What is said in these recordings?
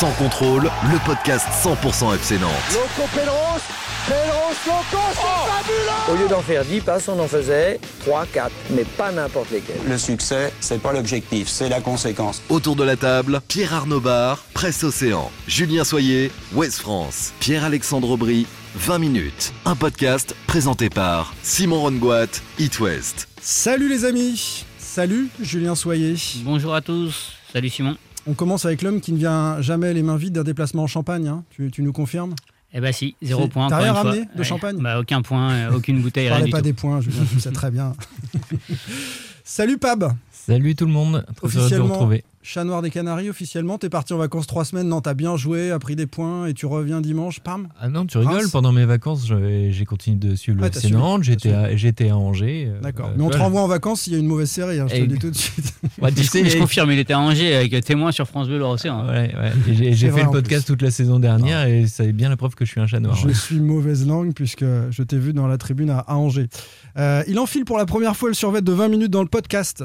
Sans contrôle, le podcast 100% FC Nantes. Loco Pedros, Pedros, Loco, c'est fabuleux Au lieu d'en faire 10 passes, on en faisait 3, 4, mais pas n'importe lesquels. Le succès, c'est pas l'objectif, c'est la conséquence. Autour de la table, Pierre Arnaud Bar, Presse Océan, Julien Soyer, Ouest France, Pierre-Alexandre Aubry, 20 minutes. Un podcast présenté par Simon Rongoat, It West. Salut les amis Salut Julien Soyer. Bonjour à tous. Salut Simon. On commence avec l'homme qui ne vient jamais les mains vides d'un déplacement en Champagne. hein. Tu, tu nous confirmes? Eh bah si, zéro point. T'as rien ramené de champagne? Bah aucun point, euh, aucune bouteille, rien du pas tout. des points, Julien, le sais très bien. Salut Pab Salut tout le monde, très heureux de vous Officiellement, retrouver. chat noir des Canaries officiellement. T'es parti en vacances trois semaines, non t'as bien joué, a pris des points et tu reviens dimanche, pam Ah non, tu rigoles, Reims pendant mes vacances, j'ai continué de suivre le Ah, FC Nantes, j'étais à, Angers. euh, D'accord. euh, Mais on te renvoie en vacances s'il y a une mauvaise série, hein, je te le dis tout de suite. Ouais, tu Je, sais, je confirme, il était à Angers avec témoin sur France Bleu Océan. Ouais, ouais. Et J'ai fait le podcast toute la saison dernière et c'est bien la preuve que je suis un chat noir. Je ouais. suis mauvaise langue puisque je t'ai vu dans la tribune à, à Angers. Euh, il enfile pour la première fois le survêt de 20 minutes dans le podcast.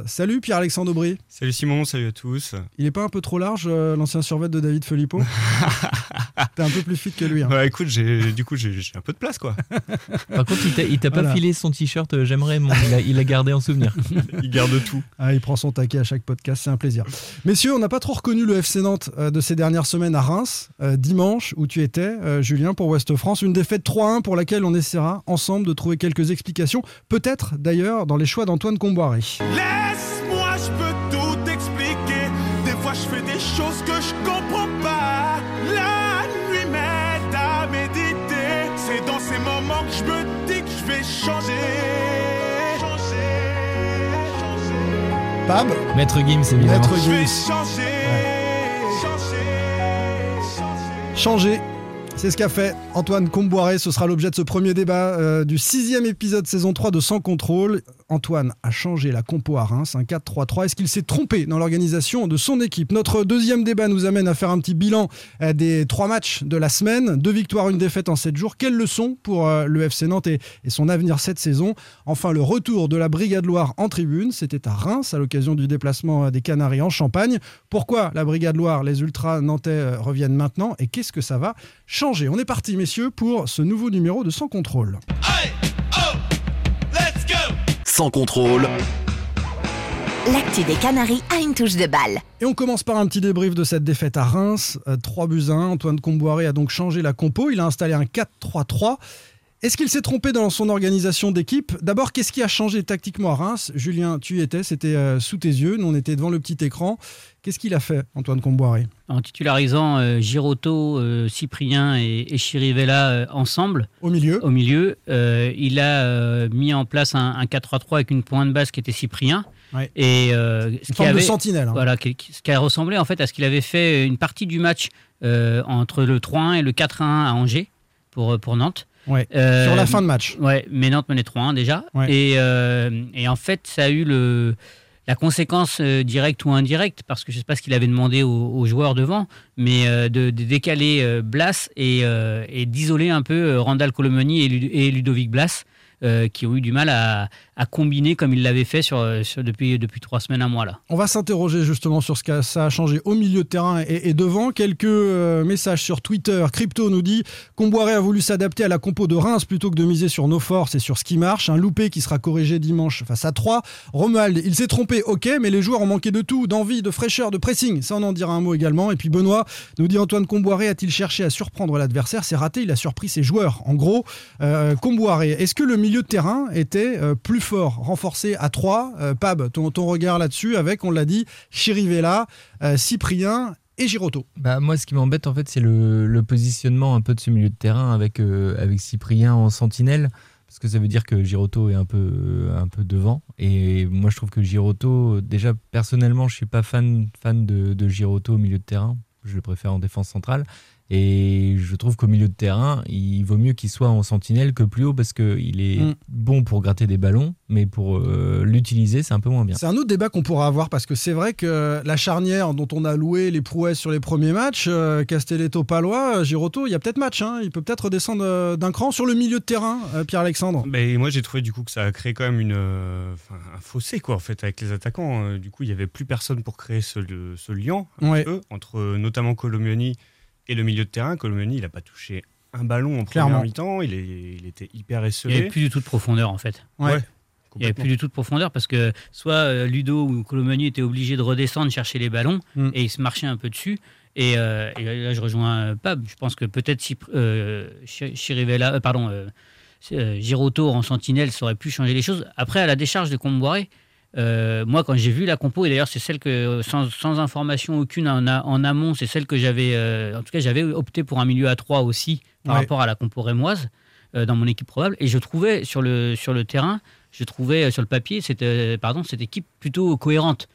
Salut Pierre-Alexandre Aubry. Salut Simon, salut à tous. Il est pas un peu trop large, euh, l'ancien survêt de David Filippo T'es un peu plus fit que lui. hein. Bah écoute, du coup j'ai un peu de place quoi. Par contre, il t'a- pas Voilà. filé son t-shirt, euh, j'aimerais, mon- il a, il a gardé en souvenir. Il garde tout. Ah, il prend son taquet à chaque podcast, c'est un plaisir. Messieurs, on n'a pas trop reconnu le FC Nantes euh, de ces dernières semaines à Reims, euh, dimanche, où tu étais, euh, Julien, pour Ouest France. Une défaite 3-1 pour laquelle on essaiera ensemble de trouver quelques explications, peut-être d'ailleurs dans les choix d'Antoine Comboiré. Laisse-moi, je peux tout expliquer. Des fois, je fais des choses que je comprends pas. La nuit m'aide à méditer. C'est dans ces moments que je me dis que je vais changer. Changer, changer. Pab, Maître Gims, évidemment. Maître Je vais. Changer, changer. changer. C'est ce qu'a fait Antoine Comboiré. Ce sera l'objet de ce premier débat euh, du sixième épisode saison 3 de Sans Contrôle. Antoine a changé la compo à Reims, un 4-3-3. Est-ce qu'il s'est trompé dans l'organisation de son équipe? Notre deuxième débat nous amène à faire un petit bilan euh, des trois matchs de la semaine. Deux victoires, une défaite en sept jours. Quelle leçon pour euh, le FC Nantes et, son avenir cette saison? Enfin, le retour de la Brigade Loire en tribune. C'était à Reims à l'occasion du déplacement euh, des Canaries en Champagne. Pourquoi la Brigade Loire, les Ultras nantais reviennent maintenant et qu'est-ce que ça va changer? On est parti, messieurs, pour ce nouveau numéro de Sans Contrôle. Sans contrôle, L'actu des Canaries a une touche de balle. Et on commence par un petit débrief de cette défaite à Reims. Euh, 3 buts à 1. Antoine Comboiré a donc changé la compo. Il a installé un 4-3-3. Est-ce qu'il s'est trompé dans son organisation d'équipe? D'abord, qu'est-ce qui a changé tactiquement à Reims? Julien, tu y étais, c'était euh, sous tes yeux. Nous, on était devant le petit écran. Qu'est-ce qu'il a fait, Antoine Comboiré? En titularisant euh, euh, Cyprien et, et Chirivella euh, ensemble Au milieu au milieu, il a mis en place un, un 4-3-3 avec une pointe basse qui était Cyprien. Ouais. Et ce Une qui forme avait, de sentinelle. hein. voilà, qui- ce qui a ressemblé en fait à ce qu'il avait fait une partie du match entre le 3-1 et le 4-1 à Angers pour, pour Nantes. Ouais. Euh, Sur la fin de match. Ouais, mais Nantes menait 3-1 déjà. Ouais. Et, euh, et en fait, ça a eu le, la conséquence euh, directe ou indirecte, parce que je ne sais pas ce qu'il avait demandé aux, aux joueurs devant, mais de, de décaler Blas et, et d'isoler un peu Randall et, Lud- et Ludovic Blas, euh, qui ont eu du mal à, combiner comme ils l'avaient fait sur- depuis, trois semaines, un mois là. On va s'interroger justement sur ce que ça a changé au milieu de terrain et, et devant. Quelques euh, messages sur Twitter. Crypto nous dit Comboiré a voulu s'adapter à la compo de Reims plutôt que de miser sur nos forces et sur ce qui marche. Un loupé qui sera corrigé dimanche face à 3. Romuald, il s'est trompé, ok, mais les joueurs ont manqué de tout, d'envie, de fraîcheur, de pressing. Ça, on en dira un mot également. Et puis Benoît nous dit Antoine Comboiré a-t-il cherché à surprendre l'adversaire? C'est raté, il a surpris ses joueurs. En gros, euh, Comboiré, est-ce que le milieu de terrain était euh, plus fort, renforcé à 3 Euh, Pab, ton, ton regard là-dessus avec, on l'a dit, Chirivella, euh, Cyprien et Giroto. Bah, moi, ce qui m'embête, en fait, c'est le, positionnement un peu de ce milieu de terrain avec, avec Cyprien en sentinelle. Parce que ça veut dire que Giroto est un peu, un peu devant. Et moi, je trouve que Giroto, déjà, personnellement, je suis pas fan, fan de, de au milieu de terrain. Je le préfère en défense centrale. Et je trouve qu'au milieu de terrain, il vaut mieux qu'il soit en sentinelle que plus haut parce qu'il est Mm. bon pour gratter des ballons, mais pour euh, l'utiliser, c'est un peu moins bien. C'est un autre débat qu'on pourra avoir parce que c'est vrai que la charnière dont on a loué les prouesses sur les premiers matchs, euh, Castelletto-Palois, euh, Giroto, il y a peut-être match. hein. Il peut peut-être redescendre d'un cran sur le milieu de terrain, euh, Pierre-Alexandre. Mais moi j'ai trouvé du coup que ça a créé quand même une, euh, un fossé quoi en fait avec les attaquants. Euh, Du coup il y avait plus personne pour créer ce, ce lien Ouais. entre notamment Colomioni et le milieu de terrain. Colomioni il a pas touché un ballon en Clairement. première mi-temps. Il, est, il était hyper Il n'y esselé. avait plus du tout de profondeur en fait. Ouais. Ouais, Il n'y avait plus du tout de profondeur parce que soit euh, Ludo ou Colomani étaient obligés de redescendre chercher les ballons Mm. et ils se marchaient un peu dessus. Et, euh, et là, je rejoins euh, Pab. Je pense que peut-être si euh, Chi- Chirivella, euh, pardon, Giroto en sentinelle, ça aurait pu changer les choses. Après, à la décharge de Comboiré, euh, moi, quand j'ai vu la compo, et d'ailleurs, c'est celle que, sans, sans information aucune en, a- en amont, c'est celle que j'avais. euh, en tout cas, j'avais opté pour un milieu à 3 aussi par Ouais. rapport à la compo rémoise euh, dans mon équipe probable. Et je trouvais sur le, sur le terrain, je trouvais sur le papier cette, pardon, cette équipe plutôt cohérente.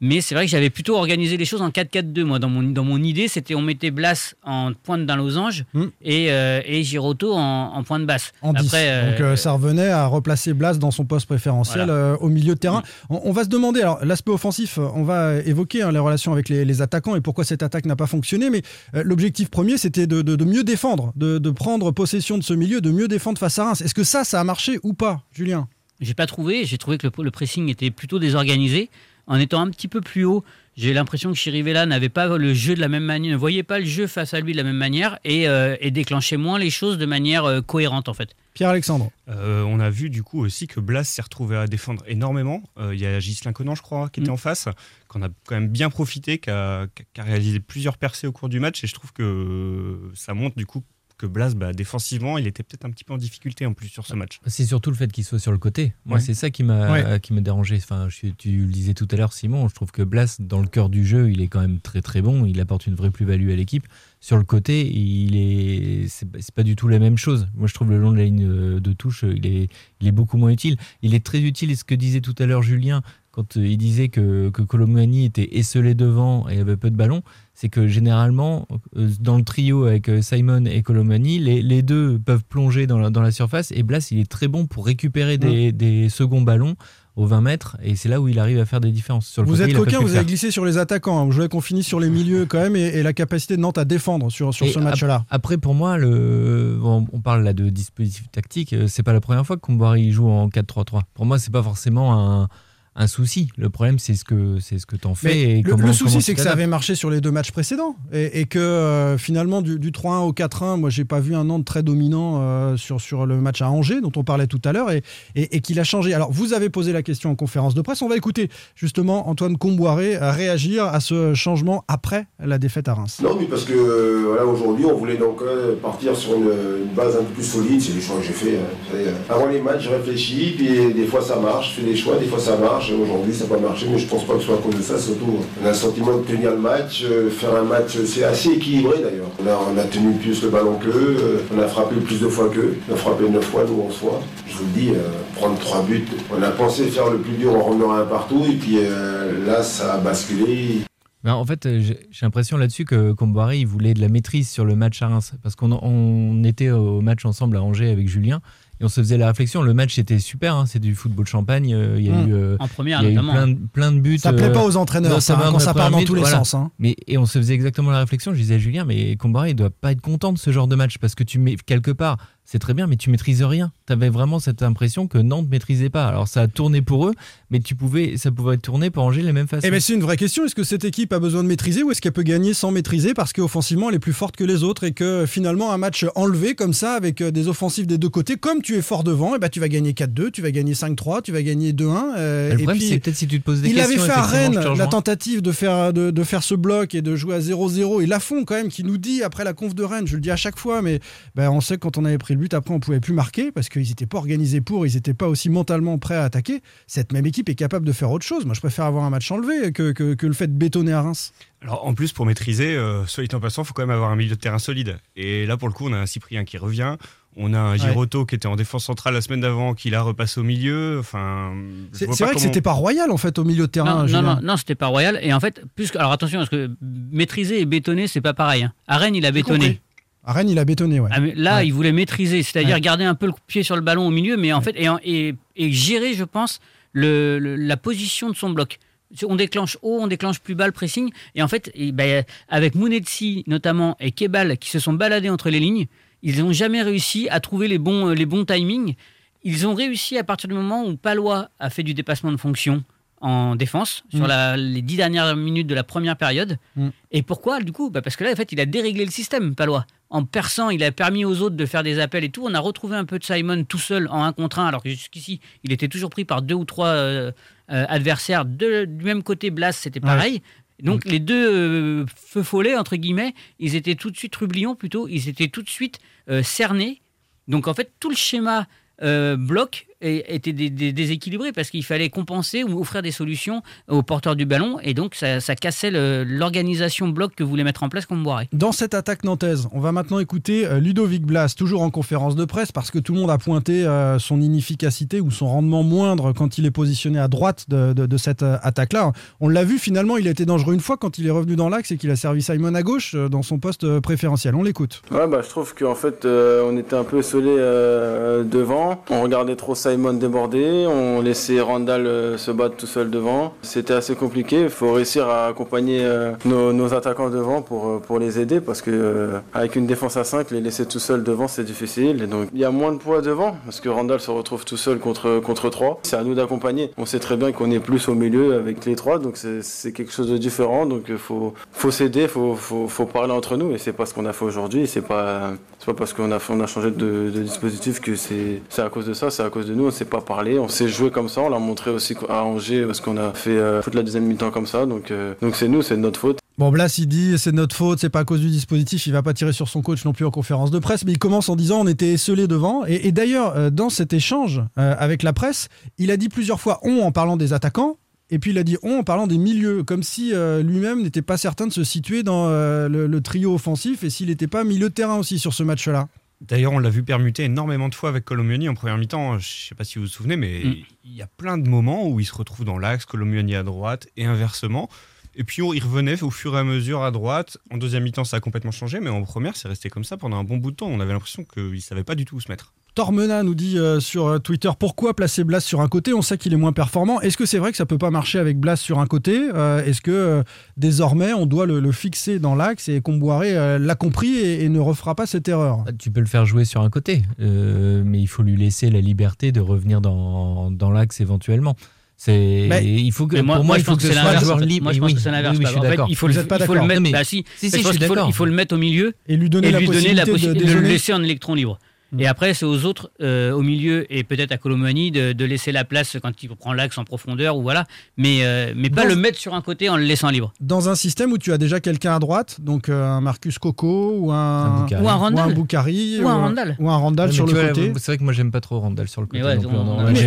Mais c'est vrai que j'avais plutôt organisé les choses en 4-4-2. Moi, dans mon, dans mon idée, c'était on mettait Blas en pointe d'un losange Hmm. et, euh, et Giroto en, en pointe basse. En 10. Après, euh, Donc euh, ça revenait à replacer Blas dans son poste préférentiel Voilà. euh, au milieu de terrain. On, on va se demander, alors l'aspect offensif, on va évoquer hein, les relations avec les, les attaquants et pourquoi cette attaque n'a pas fonctionné, mais l'objectif premier c'était de, de- de mieux défendre, de, de prendre possession de ce milieu, de mieux défendre face à Reims. Est-ce que ça, ça a marché ou pas, Julien? J'ai pas trouvé. J'ai trouvé que le, le pressing était plutôt désorganisé. En étant un petit peu plus haut, j'ai l'impression que Chirivella n'avait pas le jeu de la même manière, ne voyait pas le jeu face à lui de la même manière et, euh, et déclenchait moins les choses de manière euh, cohérente en fait. Pierre-Alexandre Euh, on a vu du coup aussi que Blas s'est retrouvé à défendre énormément. Euh, Il y a Gislain Conan, je crois, qui était Mm. en face, qu'on a quand même bien profité, qui a, qui a réalisé plusieurs percées au cours du match. Et je trouve que ça montre du coup que Blas, bah, défensivement, il était peut-être un petit peu en difficulté en plus sur ce match. C'est surtout le fait qu'il soit sur le côté. Moi, Ouais. c'est ça qui m'a Ouais. qui m'a dérangé. Enfin, je- tu le disais tout à l'heure, Simon. Je trouve que Blas, dans le cœur du jeu, il est quand même très très bon. Il apporte une vraie plus-value à l'équipe. Sur le côté, il est c'est pas- pas du tout la même chose. Moi, je trouve le long de la ligne euh, de touche, il est il est beaucoup moins utile. Il est très utile. Et ce que disait tout à l'heure Julien quand euh, il disait que que Colomani était esselé devant et avait peu de ballons, c'est que généralement, euh, dans le trio avec euh, Simon et Colomani, les, les deux peuvent plonger dans la, dans la surface et Blas, il est très bon pour récupérer des, des seconds ballons aux 20 mètres et c'est là où il arrive à faire des différences. Sur le Vous côté, êtes coquin, vous avez glissé sur les attaquants. hein. Je voulais qu'on finisse sur les milieux quand même et, et la capacité de Nantes à défendre sur, sur Et ce match-là. Après, pour moi, le... bon, on parle là de dispositif tactique. euh, C'est pas la première fois que Comboiré joue en 4-3-3. Pour moi, c'est pas forcément un, un souci. Le problème, c'est ce que c'est ce que t'en fais. Et le, comment- le souci, c'est que ça avait marché sur les deux matchs précédents et, et que euh, finalement, du, du 3-1 au 4-1, moi, j'ai pas vu un Nantes très dominant euh, sur, sur le match à Angers, dont on parlait tout à l'heure, et, et, et qu'il a changé. Alors, vous avez posé la question en conférence de presse. On va écouter justement Antoine Comboiré euh, réagir à ce changement après la défaite à Reims. Non, mais parce que euh, voilà, aujourd'hui, on voulait donc euh, partir sur une, une base un peu plus solide. C'est les choix que j'ai fait. hein. Avant les matchs, je réfléchis, puis des fois ça marche, je fais des choix, des fois ça marche. Aujourd'hui, ça n'a pas marché, mais je pense pas que ce soit à cause de ça. Surtout, on a le sentiment de tenir le match, euh, faire un match, euh, c'est assez équilibré d'ailleurs. On a, tenu plus le ballon qu'eux, euh, on a frappé plus de fois qu'eux. On a frappé 9 fois, nous 11 fois. Je vous le dis, euh, prendre 3 buts. On a pensé faire le plus dur en revenant un partout, et puis là, ça a basculé. Ben, en fait, j'ai l'impression là-dessus que Comboiré, il voulait de la maîtrise sur le match à Reims. Parce qu'on on était au match ensemble à Angers avec Julien. Et on se faisait la réflexion. Le match était super. hein, c'est du football champagne. euh, Il y a Mm. eu, euh, En première, il y a eu plein, de- plein de buts. Ça plaît euh, pas aux entraîneurs, ça, hein, quand dans ça part dans tous les voilà. sens. hein. Mais, et on se faisait exactement la réflexion. Je disais à Julien, mais Comboiré, il doit pas être content de ce genre de match parce que tu mets quelque part, c'est très bien, mais tu maîtrises rien. Tu avais vraiment cette impression que Nantes maîtrisait pas. Alors ça a tourné pour eux, mais tu pouvais, ça pouvait tourner pour Angers de la même façon. Eh ben, c'est une vraie question. Est-ce que cette équipe a besoin de maîtriser ou est-ce qu'elle peut gagner sans maîtriser parce qu'offensivement elle est plus forte que les autres et que finalement un match enlevé comme ça avec euh, des offensives des deux côtés, comme tu es fort devant, et ben, tu vas gagner 4-2, tu vas gagner 5-3, tu vas gagner 2-1. euh, le et problème, puis, c'est peut-être si tu te poses des il questions. avait fait à Rennes la tentative de faire, de, de faire ce bloc et de jouer à 0-0. Et Lafont, quand même, qui nous dit après la conf de Rennes, je le dis à chaque fois, mais ben, on sait que quand on avait pris but après on pouvait plus marquer parce qu'ils n'étaient pas organisés pour, ils n'étaient pas aussi mentalement prêts à attaquer. Cette même équipe est capable de faire autre chose. Moi je préfère avoir un match enlevé que, que, que le fait de bétonner à Reims. Alors en plus pour maîtriser, euh, soit dit en passant, il faut quand même avoir un milieu de terrain solide. Et là pour le coup on a un Cyprien qui revient, on a un Giroto qui était en défense centrale la semaine d'avant, qui l'a repassé au milieu. Enfin, c'est vrai que c'était pas royal en fait au milieu de terrain. Non, non, non, c'était pas royal. Et en fait, plus alors attention parce que maîtriser et bétonner c'est pas pareil. Hein. À Rennes il a bétonné. À Rennes, il a bétonné, ouais. Ah, là, il voulait maîtriser, c'est-à-dire garder un peu le pied sur le ballon au milieu, mais en fait, et, et, gérer, je pense, le, la position de son bloc. On déclenche haut, on déclenche plus bas le pressing. Et en fait, ben, avec Mounetsi notamment et Kebal qui se sont baladés entre les lignes, ils n'ont jamais réussi à trouver les bons, les bons timings. Ils ont réussi à partir du moment où Palois a fait du dépassement de fonction en défense sur mm. les dix dernières minutes de la première période. Mm. Et pourquoi du coup? Bah, Parce que là, en fait, il a déréglé le système, Palois. En perçant, il a permis aux autres de faire des appels et tout. On a retrouvé un peu de Simon tout seul en un contre un, alors que jusqu'ici, il était toujours pris par deux ou trois euh, euh, adversaires. du même côté, Blas, c'était pareil. Donc mm. les deux euh, feux follets, entre guillemets, ils étaient tout de suite, Rublion plutôt, ils étaient tout de suite cernés. Donc en fait, tout le schéma bloc était déséquilibré parce qu'il fallait compenser ou offrir des solutions aux porteurs du ballon et donc ça, cassait l'organisation bloc que voulait mettre en place Comboiré. Dans cette attaque nantaise, on va maintenant écouter euh, Ludovic Blas, toujours en conférence de presse parce que tout le monde a pointé euh, son inefficacité ou son rendement moindre quand il est positionné à droite de, cette euh, attaque-là. On l'a vu finalement, il a été dangereux une fois quand il est revenu dans l'axe et qu'il a servi Simon à gauche dans son poste préférentiel. On l'écoute. Ouais, bah, je trouve qu'en fait on était un peu isolé devant, on regardait trop ça Simon débordé, on laissait Randall euh, se battre tout seul devant. C'était assez compliqué, il faut réussir à accompagner euh, nos, attaquants devant pour, euh, pour les aider parce que avec une défense à 5, les laisser tout seul devant c'est difficile. Donc il y a moins de poids devant parce que Randall se retrouve tout seul contre, contre 3. C'est à nous d'accompagner. On sait très bien qu'on est plus au milieu avec les 3, donc c'est quelque chose de différent. Donc il faut, faut s'aider, il faut, faut, faut, parler entre nous et c'est pas ce qu'on a fait aujourd'hui. C'est pas, pas parce qu'on a, on a changé de, dispositif que c'est à cause de ça, c'est à cause de on s'est pas parlé, on s'est joué comme ça, on l'a montré aussi à Angers parce qu'on a fait euh, toute la deuxième mi-temps comme ça, donc euh, donc c'est nous, c'est notre faute. Bon, Blas, il dit c'est notre faute, c'est pas à cause du dispositif, il va pas tirer sur son coach non plus en conférence de presse, mais il commence en disant on était esselés devant. Et, d'ailleurs, euh, dans cet échange avec la presse, il a dit plusieurs fois on en parlant des attaquants, et puis il a dit on en parlant des milieux, comme si lui-même n'était pas certain de se situer dans le, trio offensif et s'il n'était pas milieu de terrain aussi sur ce match-là. D'ailleurs, on l'a vu permuter énormément de fois avec Colomioni en première mi-temps. Je ne sais pas si vous vous souvenez, mais mm. il y a plein de moments où il se retrouve dans l'axe, Colomioni à droite et inversement. Et puis il revenait au fur et à mesure à droite. En deuxième mi-temps, ça a complètement changé, mais en première, c'est resté comme ça pendant un bon bout de temps. On avait l'impression qu'il ne savait pas du tout où se mettre. Tormena nous dit euh, sur euh, Twitter pourquoi placer Blas sur un côté? On sait qu'il est moins performant. Est-ce que c'est vrai que ça peut pas marcher avec Blas sur un côté? Euh, Est-ce que désormais on doit le, fixer dans l'axe et Comboiré l'a compris et, ne refera pas cette erreur? Ah, Tu peux le faire jouer sur un côté, mais il faut lui laisser la liberté de revenir dans, dans l'axe éventuellement. C'est il faut que moi, pour moi, il faut que, ce soit un joueur libre. Moi je pense que c'est l'inverse. Oui, en fait, il faut, le, il faut le mettre. Bah, si, si, si, je il faut le mettre au milieu et lui donner, la, possibilité de, le laisser en électron libre. Et après, c'est aux autres, euh, au milieu et peut-être à Colomani, de, laisser la place quand il prend l'axe en profondeur ou voilà, mais, euh, mais pas le mettre sur un côté en le laissant libre. Dans un système où tu as déjà quelqu'un à droite, donc euh, un Marcus Coco ou un, ou un Randall, ou un Boukari, ou un Randall, ou un Randall sur le côté. C'est vrai que moi j'aime pas trop Randall sur le côté.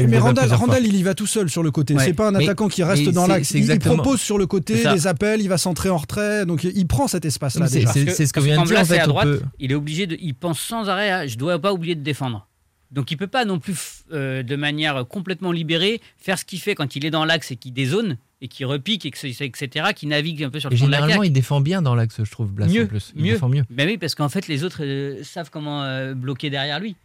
Mais, Randall, il y va tout seul sur le côté. C'est pas un attaquant qui reste dans l'axe. Il, propose sur le côté les appels, il va centrer en retrait, donc il prend cet espace-là. C'est ce que vient de dire. à droite, il est obligé de, il pense sans arrêt. Je dois pas oublier de défendre. Donc il peut pas non plus, euh, de manière complètement libérée, faire ce qu'il fait quand il est dans l'axe et qu'il dézone et qui repique, etc., qui navigue un peu sur le et Généralement, il défend bien dans l'axe, je trouve, Blas, mieux, en plus. Il défend mieux. Ben oui, parce qu'en fait, les autres euh, savent comment euh, bloquer derrière lui.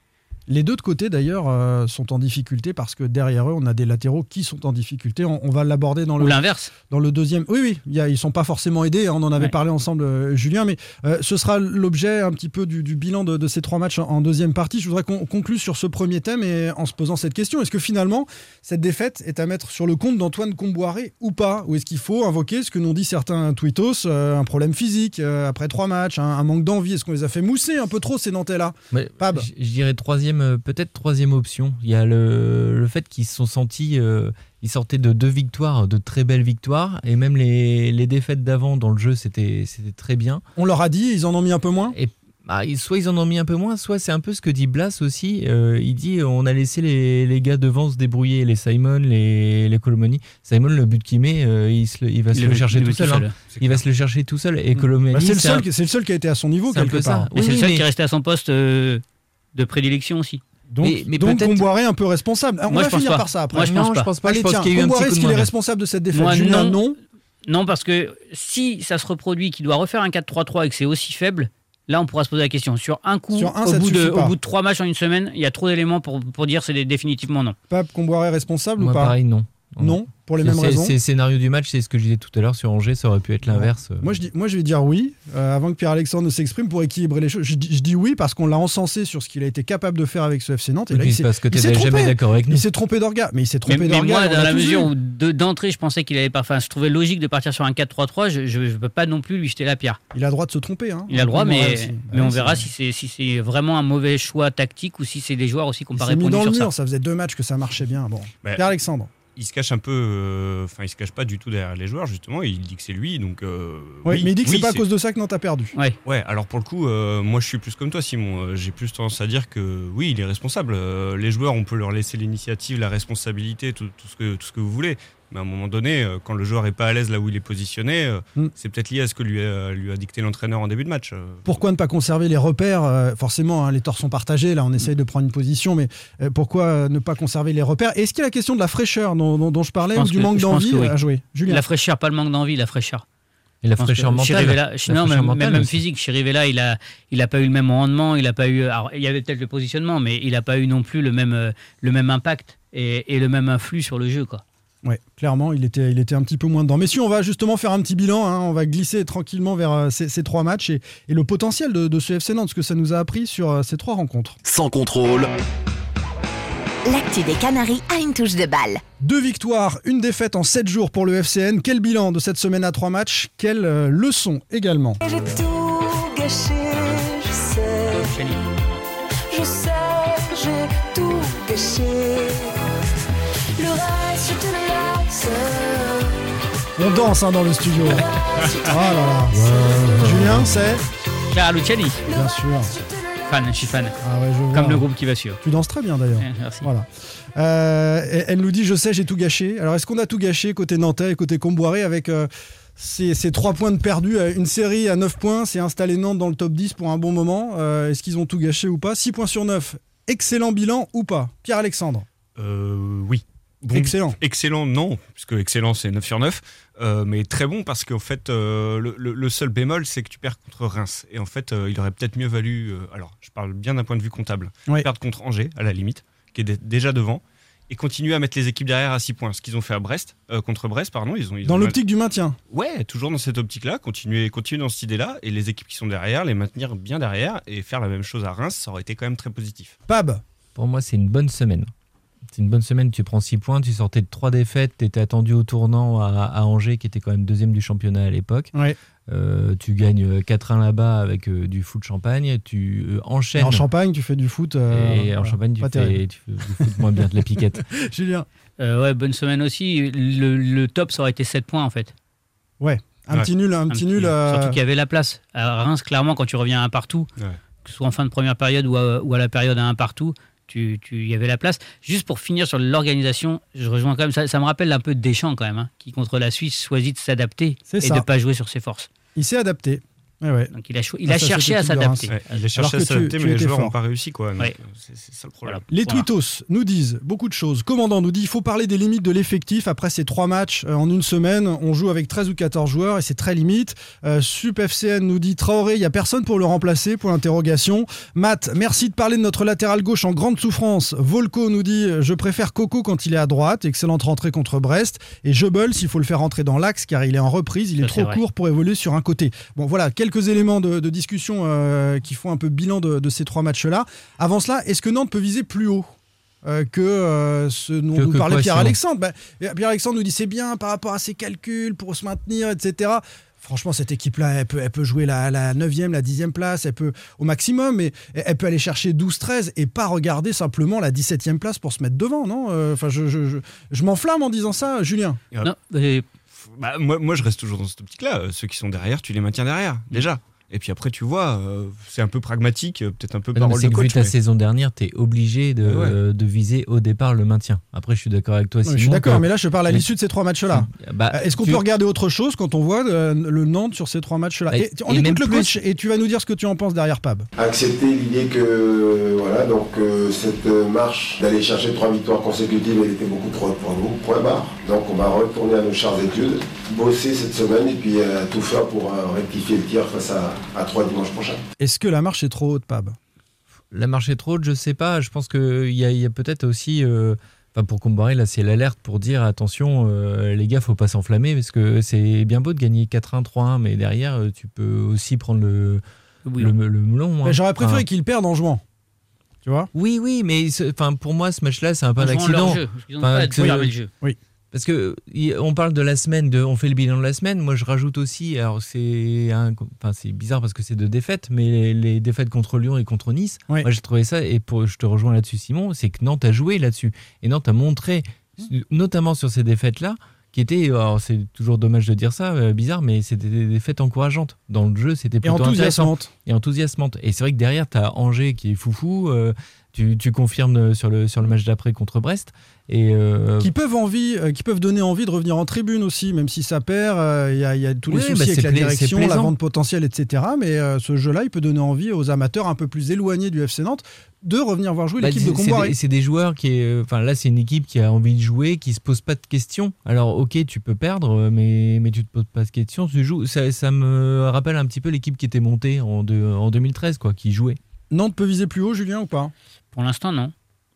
Les deux de côté, d'ailleurs, euh, sont en difficulté parce que derrière eux, on a des latéraux qui sont en difficulté. On, va l'aborder dans le. l'inverse. Dans le deuxième. Oui, oui, y a, ils sont pas forcément aidés. Hein, on en avait parlé ensemble, euh, Julien, mais euh, ce sera l'objet un petit peu du, bilan de, ces trois matchs en, deuxième partie. Je voudrais qu'on conclue sur ce premier thème et en se posant cette question est-ce que finalement, cette défaite est à mettre sur le compte d'Antoine Comboiré ou pas? Ou est-ce qu'il faut invoquer ce que nous dit certains tweetos, un problème physique après trois matchs, un, manque d'envie? Est-ce qu'on les a fait mousser un peu trop ces Nantais-là? Je dirais troisième euh, peut-être troisième option. Il y a le, fait qu'ils se sont sentis, euh, ils sortaient de deux victoires, de très belles victoires, et même les, défaites d'avant dans le jeu, c'était très bien. On leur a dit, ils en ont mis un peu moins? Et bah, soit ils en ont mis un peu moins, soit c'est un peu ce que dit Blas aussi. Euh, il dit on a laissé les, les, gars devant se débrouiller, les Simon, les, les Colomoni. Simon, le but qu'il met, euh, il, se, il, va se le, chercher tout seul. Hein. Il va se le chercher tout seul. Et Colomani, bah, c'est le, seul, le seul qui a été à son niveau quelque part. Oui, c'est le seul qui est resté à son poste euh, de prédilection aussi. Donc, mais, donc Comboiré un peu responsable. On Moi, va finir pas. par ça après. Moi, je pense non, pas. je pense pas. Allez, je pense tiens, qu'il y a eu un Comboiré, petit est-ce qu'il est responsable de cette défaite Moi, Julien, non. non. Non, parce que si ça se reproduit, qu'il doit refaire un 4-3-3 et que c'est aussi faible, là on pourra se poser la question. Sur un coup, Sur un, au, bout de, suffit pas. au bout de trois matchs en une semaine, il y a trop d'éléments pour, pour dire c'est définitivement non. Pape Comboiré responsable Moi, ou pas pareil, non. Non, pour les mêmes raisons. C'est le scénario du match, c'est ce que je disais tout à l'heure sur Angers, ça aurait pu être l'inverse. Moi je, dis, moi, je vais dire oui, euh, avant que Pierre-Alexandre ne s'exprime pour équilibrer les choses. Je, dis- je dis oui parce qu'on l'a encensé sur ce qu'il a été capable de faire avec ce FC Nantes. Et là, il s'est- parce que tu jamais trompé. d'accord avec nous. Il s'est trompé d'orga. Mais il s'est trompé mais d'orga. moi, dans l'a mesure vu. où de- d'entrée, je pensais qu'il avait pas. Enfin, je trouvais logique de partir sur un 4-3-3. Je, je, je peux pas non plus lui jeter la pierre. Il a le droit de se tromper. Hein. Il a le droit, mais, on verra si c'est si vraiment un mauvais choix tactique ou si c'est des joueurs aussi dans le sur mur. ça. Ça faisait deux matchs que ça marchait bien. Bon, Pierre-Alexandre. Il se cache un peu, euh, enfin il se cache pas du tout derrière les joueurs justement. Il dit que c'est lui, donc. euh, Oui, oui, mais il dit que oui, c'est pas à cause de ça que Nantes a perdu. Ouais. Ouais, alors pour le coup, euh, moi je suis plus comme toi, Simon. J'ai plus tendance à dire que oui, il est responsable. Euh, les joueurs, on peut leur laisser l'initiative, la responsabilité, tout, tout ce que, tout ce que vous voulez. Mais à un moment donné, euh, quand le joueur est pas à l'aise là où il est positionné, euh, Mm. c'est peut-être lié à ce que lui a, lui a dicté l'entraîneur en début de match. Euh, Pourquoi ne pas conserver les repères Forcément, hein, les torts sont partagés. Là, on essaye de prendre une position, mais pourquoi ne pas conserver les repères? Est-ce qu'il y a la question de la fraîcheur dont, dont- dont je parlais Je ou du que- manque d'envie oui. à jouer? Julien La fraîcheur, pas le manque d'envie, la fraîcheur. Et la fraîcheur mentale. Chirivella- La non, fraîcheur même, mentale même aussi. physique. Chirivella, il a, il a pas eu le même rendement, il a pas eu. alors, il y avait peut-être le positionnement, mais il a pas eu non plus le même, le même impact et, et le même influx sur le jeu, quoi. Ouais, clairement, il était, il était un petit peu moins dedans. Mais si on va justement faire un petit bilan, hein, on va glisser tranquillement vers euh, ces, ces trois matchs et, et le potentiel de, de ce FC Nantes, ce que ça nous a appris sur euh, ces trois rencontres. Sans contrôle, L'actu des Canaries a une touche de balle. Deux victoires, une défaite en sept jours pour le FCN. Quel bilan de cette semaine à trois matchs? Quelle euh, leçon également? J'ai tout gâché, je sais. On danse hein, dans le studio. Oh là là. Julien, c'est Clara Luciani, Bien sûr. fan, je suis fan. Ah ouais, je vois. Comme le groupe qui va suivre. Tu danses très bien d'ailleurs. Merci. Voilà. Euh, elle nous dit Je sais, j'ai tout gâché. Alors, est-ce qu'on a tout gâché côté Nantais et côté Comboiré avec euh, ces, ces trois points de perdus euh, Une série à 9 points, c'est installé Nantes dans le top 10 pour un bon moment. Euh, est-ce qu'ils ont tout gâché ou pas? 6 points sur 9. Excellent bilan ou pas? Pierre-Alexandre Euh, oui. Excellent. Excellent, non, puisque excellent c'est 9 sur 9, euh, mais très bon parce qu'en fait, euh, le, le- le seul bémol c'est que tu perds contre Reims. Et en fait, euh, il aurait peut-être mieux valu, euh, alors je parle bien d'un point de vue comptable, perdre contre Angers à la limite, qui est dé- déjà devant, et continuer à mettre les équipes derrière à 6 points. Ce qu'ils ont fait à Brest, euh, contre Brest, pardon. Ils ont, ils Dans l'optique du maintien Ouais, toujours dans cette optique-là, continuer, continuer dans cette idée-là, et les équipes qui sont derrière, les maintenir bien derrière, et faire la même chose à Reims, ça aurait été quand même très positif. Pab Pour moi, c'est une bonne semaine. C'est une bonne semaine. Tu prends 6 points, tu sortais de 3 défaites, tu étais attendu au tournant à, à Angers, qui était quand même deuxième du championnat à l'époque. Ouais. Euh, tu gagnes euh, 4-1 là-bas avec euh, du foot champagne. Tu euh, enchaînes. En Champagne, tu fais du foot. euh, Et en voilà. Champagne, tu fais, terrible. tu fais du foot moins bien de la piquette. Julien Euh, ouais, bonne semaine aussi. Le, le top, ça aurait été 7 points en fait. Ouais. Un Ouais. petit nul, un, petit nul. euh, Surtout qu'il y avait la place. À Reims, clairement, quand tu reviens à un partout, Ouais. que ce soit en fin de première période ou à, ou à la période à un partout, tu, tu, y avait la place. Juste pour finir sur l'organisation, je rejoins quand même, ça, ça me rappelle un peu Deschamps quand même, hein, qui contre la Suisse choisit de s'adapter et ça. de ne pas jouer sur ses forces. Il s'est adapté. Ouais, ouais. Donc il a, il Ah, a cherché à s'adapter. Ouais, il a Alors cherché que à tu- s'adapter, mais les joueurs n'ont pas réussi, quoi. Donc, Ouais. c'est c'est ça le problème. Voilà. Les Voilà. tweetos nous disent beaucoup de choses. Commandant nous dit il faut parler des limites de l'effectif. Après ces trois matchs euh, en une semaine, on joue avec 13 ou 14 joueurs et c'est très limite. Euh, Sup FCN nous dit Traoré, il n'y a personne pour le remplacer. Pour l'interrogation. Matt, merci de parler de notre latéral gauche en grande souffrance. Volko nous dit je préfère Coco quand il est à droite. Excellente rentrée contre Brest. Et Jebel, s'il faut le faire rentrer dans l'axe car il est en reprise, il est Ça, trop vrai. court pour évoluer sur un côté. Bon voilà, quelques éléments de, de discussion euh, qui font un peu bilan de, de ces trois matchs-là. Avant cela, est-ce que Nantes peut viser plus haut euh, que euh, ce dont Que- nous que parlait Pierre-Alexandre Bah, Pierre-Alexandre nous dit c'est bien par rapport à ses calculs pour se maintenir, etc. Franchement, cette équipe-là, elle peut, elle peut jouer la, la 9e, la 10e place, elle peut au maximum, mais elle elle peut aller chercher 12-13 et pas regarder simplement la 17e place pour se mettre devant, non? Euh, Enfin, je, je, je, je m'enflamme en disant ça, Julien. Non, et- Bah, moi, moi, je reste toujours dans cette optique-là. Euh, Ceux qui sont derrière, tu les maintiens derrière, déjà. Et puis après, tu vois, euh, c'est un peu pragmatique, euh, peut-être un peu Non, parole c'est de que vu ta mais- saison dernière, tu es obligé de, Ouais. euh, de viser au départ le maintien. Après, je suis d'accord avec toi. Non, mais je suis Simon, d'accord, que- mais là je parle à Mais- l'issue de ces trois matchs-là. Bah, Euh, Est-ce qu'on tu- peut regarder autre chose quand on voit euh, le Nantes sur ces trois matchs-là On et écoute le plus- coach et tu vas nous dire ce que tu en penses derrière Pab. accepter l'idée que euh, voilà donc euh, cette marche d'aller chercher trois victoires consécutives elle était beaucoup trop haute pour nous point barre donc on va retourner à nos chères études bosser cette semaine et puis euh, tout faire pour euh, rectifier le tir face à, à 3 dimanche prochain Est-ce que la marche est trop haute, Pab? La marche est trop haute, je sais pas. Je pense qu'il y a, il y a peut-être aussi. euh, Enfin, pour Comboiré, là, c'est l'alerte pour dire attention, euh, les gars, faut pas s'enflammer parce que c'est bien beau de gagner 4-1, 3-1, mais derrière, euh, tu peux aussi prendre le, Oui, le, le melon. hein. Mais J'aurais préféré Enfin, qu'ils perdent en jouant. Tu vois? Oui, oui, mais enfin, pour moi, ce match-là, c'est un peu un leur accident. jeu, Enfin, pas le jeu. Oui. Parce que on parle de la semaine, de, on fait le bilan de la semaine. Moi, je rajoute aussi, alors c'est enfin, c'est bizarre parce que c'est deux défaites, mais les, les défaites contre Lyon et contre Nice, Oui. moi j'ai trouvé ça, et pour, je te rejoins là-dessus, Simon, c'est que Nantes a joué là-dessus. Et Nantes a montré, notamment sur ces défaites-là, qui étaient, alors c'est toujours dommage de dire ça, euh, bizarre, mais c'était des défaites encourageantes. Dans le jeu, c'était Et plutôt intéressant. enthousiasmante. Et enthousiasmante. Et c'est vrai que derrière, tu as Angers qui est foufou, euh, tu, tu confirmes sur le, sur le match d'après contre Brest. Et, euh, Qui peuvent, envie, euh, qui peuvent donner envie de revenir en tribune aussi, même si ça perd. euh, Il y, a- il y a tous les Oui, soucis bah, avec la direction, la vente potentielle, etc. Mais euh, ce jeu-là, il peut donner envie aux amateurs un peu plus éloignés du FC Nantes de revenir voir jouer Bah, l'équipe de c'est Comboiré. des- C'est des joueurs qui, enfin là, c'est une équipe qui a envie de jouer, qui se pose pas de questions. Alors, ok, tu peux perdre, euh, mais mais tu te poses pas de questions. Tu joues. Ça, ça me rappelle un petit peu l'équipe qui était montée en, deux- en 2013, quoi, qui jouait. Nantes peut viser plus haut, Julien, ou pas? Pour l'instant, non.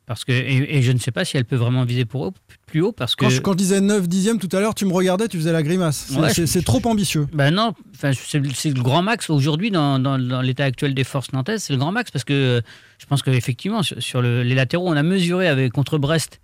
Parce que, et, et je ne sais pas si elle peut vraiment viser pour haut- plus haut parce que. quand, je, quand je disais 9 dixième tout à l'heure, tu me regardais, tu faisais la grimace. C'est- Ouais, trop ambitieux. Ben non, c'est le grand max aujourd'hui dans, dans- dans l'état actuel des forces nantaises, c'est le grand max parce que je pense qu'effectivement sur, sur le- les latéraux, on a mesuré avec contre Brest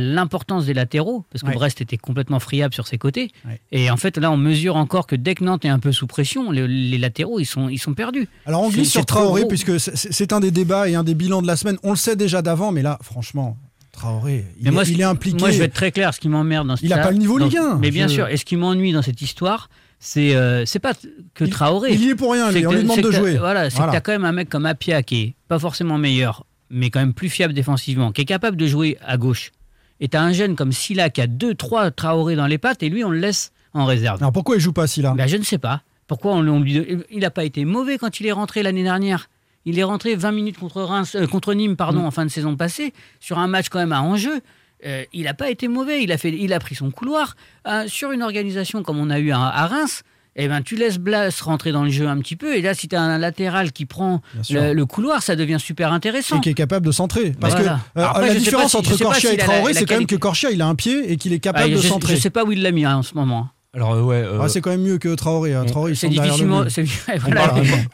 l'importance des latéraux parce que Ouais. Brest était complètement friable sur ses côtés. Ouais. Et en fait là, on mesure encore que dès que Nantes est un peu sous pression, le- les latéraux ils sont ils sont perdus. Alors on glisse sur Traoré, puisque c'est- un des débats et un des bilans de la semaine. On le sait déjà d'avant, mais là, franchement, Traoré, il, Mais moi, est, il est impliqué. Moi, je vais être très clair. Ce qui m'emmerde dans Il a ça- pas le niveau dans- Ligue 1. Mais bien Je- sûr. Et ce qui m'ennuie dans cette histoire, c'est euh, pas que Il- Traoré. il y est pour rien, lui. On que- lui demande de jouer. Voilà, c'est Voilà. que t'as quand même un mec comme Apia qui est pas forcément meilleur, mais quand même plus fiable défensivement, qui est capable de jouer à gauche. Et t'as un jeune comme Silla qui a deux, trois Traoré dans les pattes, et lui, on le laisse en réserve. Alors pourquoi il joue pas si là Ben, je ne sais pas. Pourquoi on, on. Il n'a pas été mauvais quand il est rentré l'année dernière. Il est rentré 20 minutes contre, Reims, euh, contre Nîmes pardon, Mm. en fin de saison passée, sur un match quand même à enjeu. Euh, il n'a pas été mauvais. Il a, fait, il a pris son couloir. Euh, sur une organisation comme on a eu à, à Reims, eh ben, tu laisses Blas rentrer dans le jeu un petit peu. Et là, si tu as un latéral qui prend le, le couloir, ça devient super intéressant. et qui est capable de centrer. Parce Voilà. que euh, Après, la différence si- entre Corchia et Traoré, c'est quand même que Corchia, il a un pied et qu'il est capable Ah, de je, centrer. je sais pas où il l'a mis hein, en ce moment. Alors, euh, ouais. euh, Ah, c'est quand même mieux que Traoré. hein. Traoré, C'est difficilement. parle-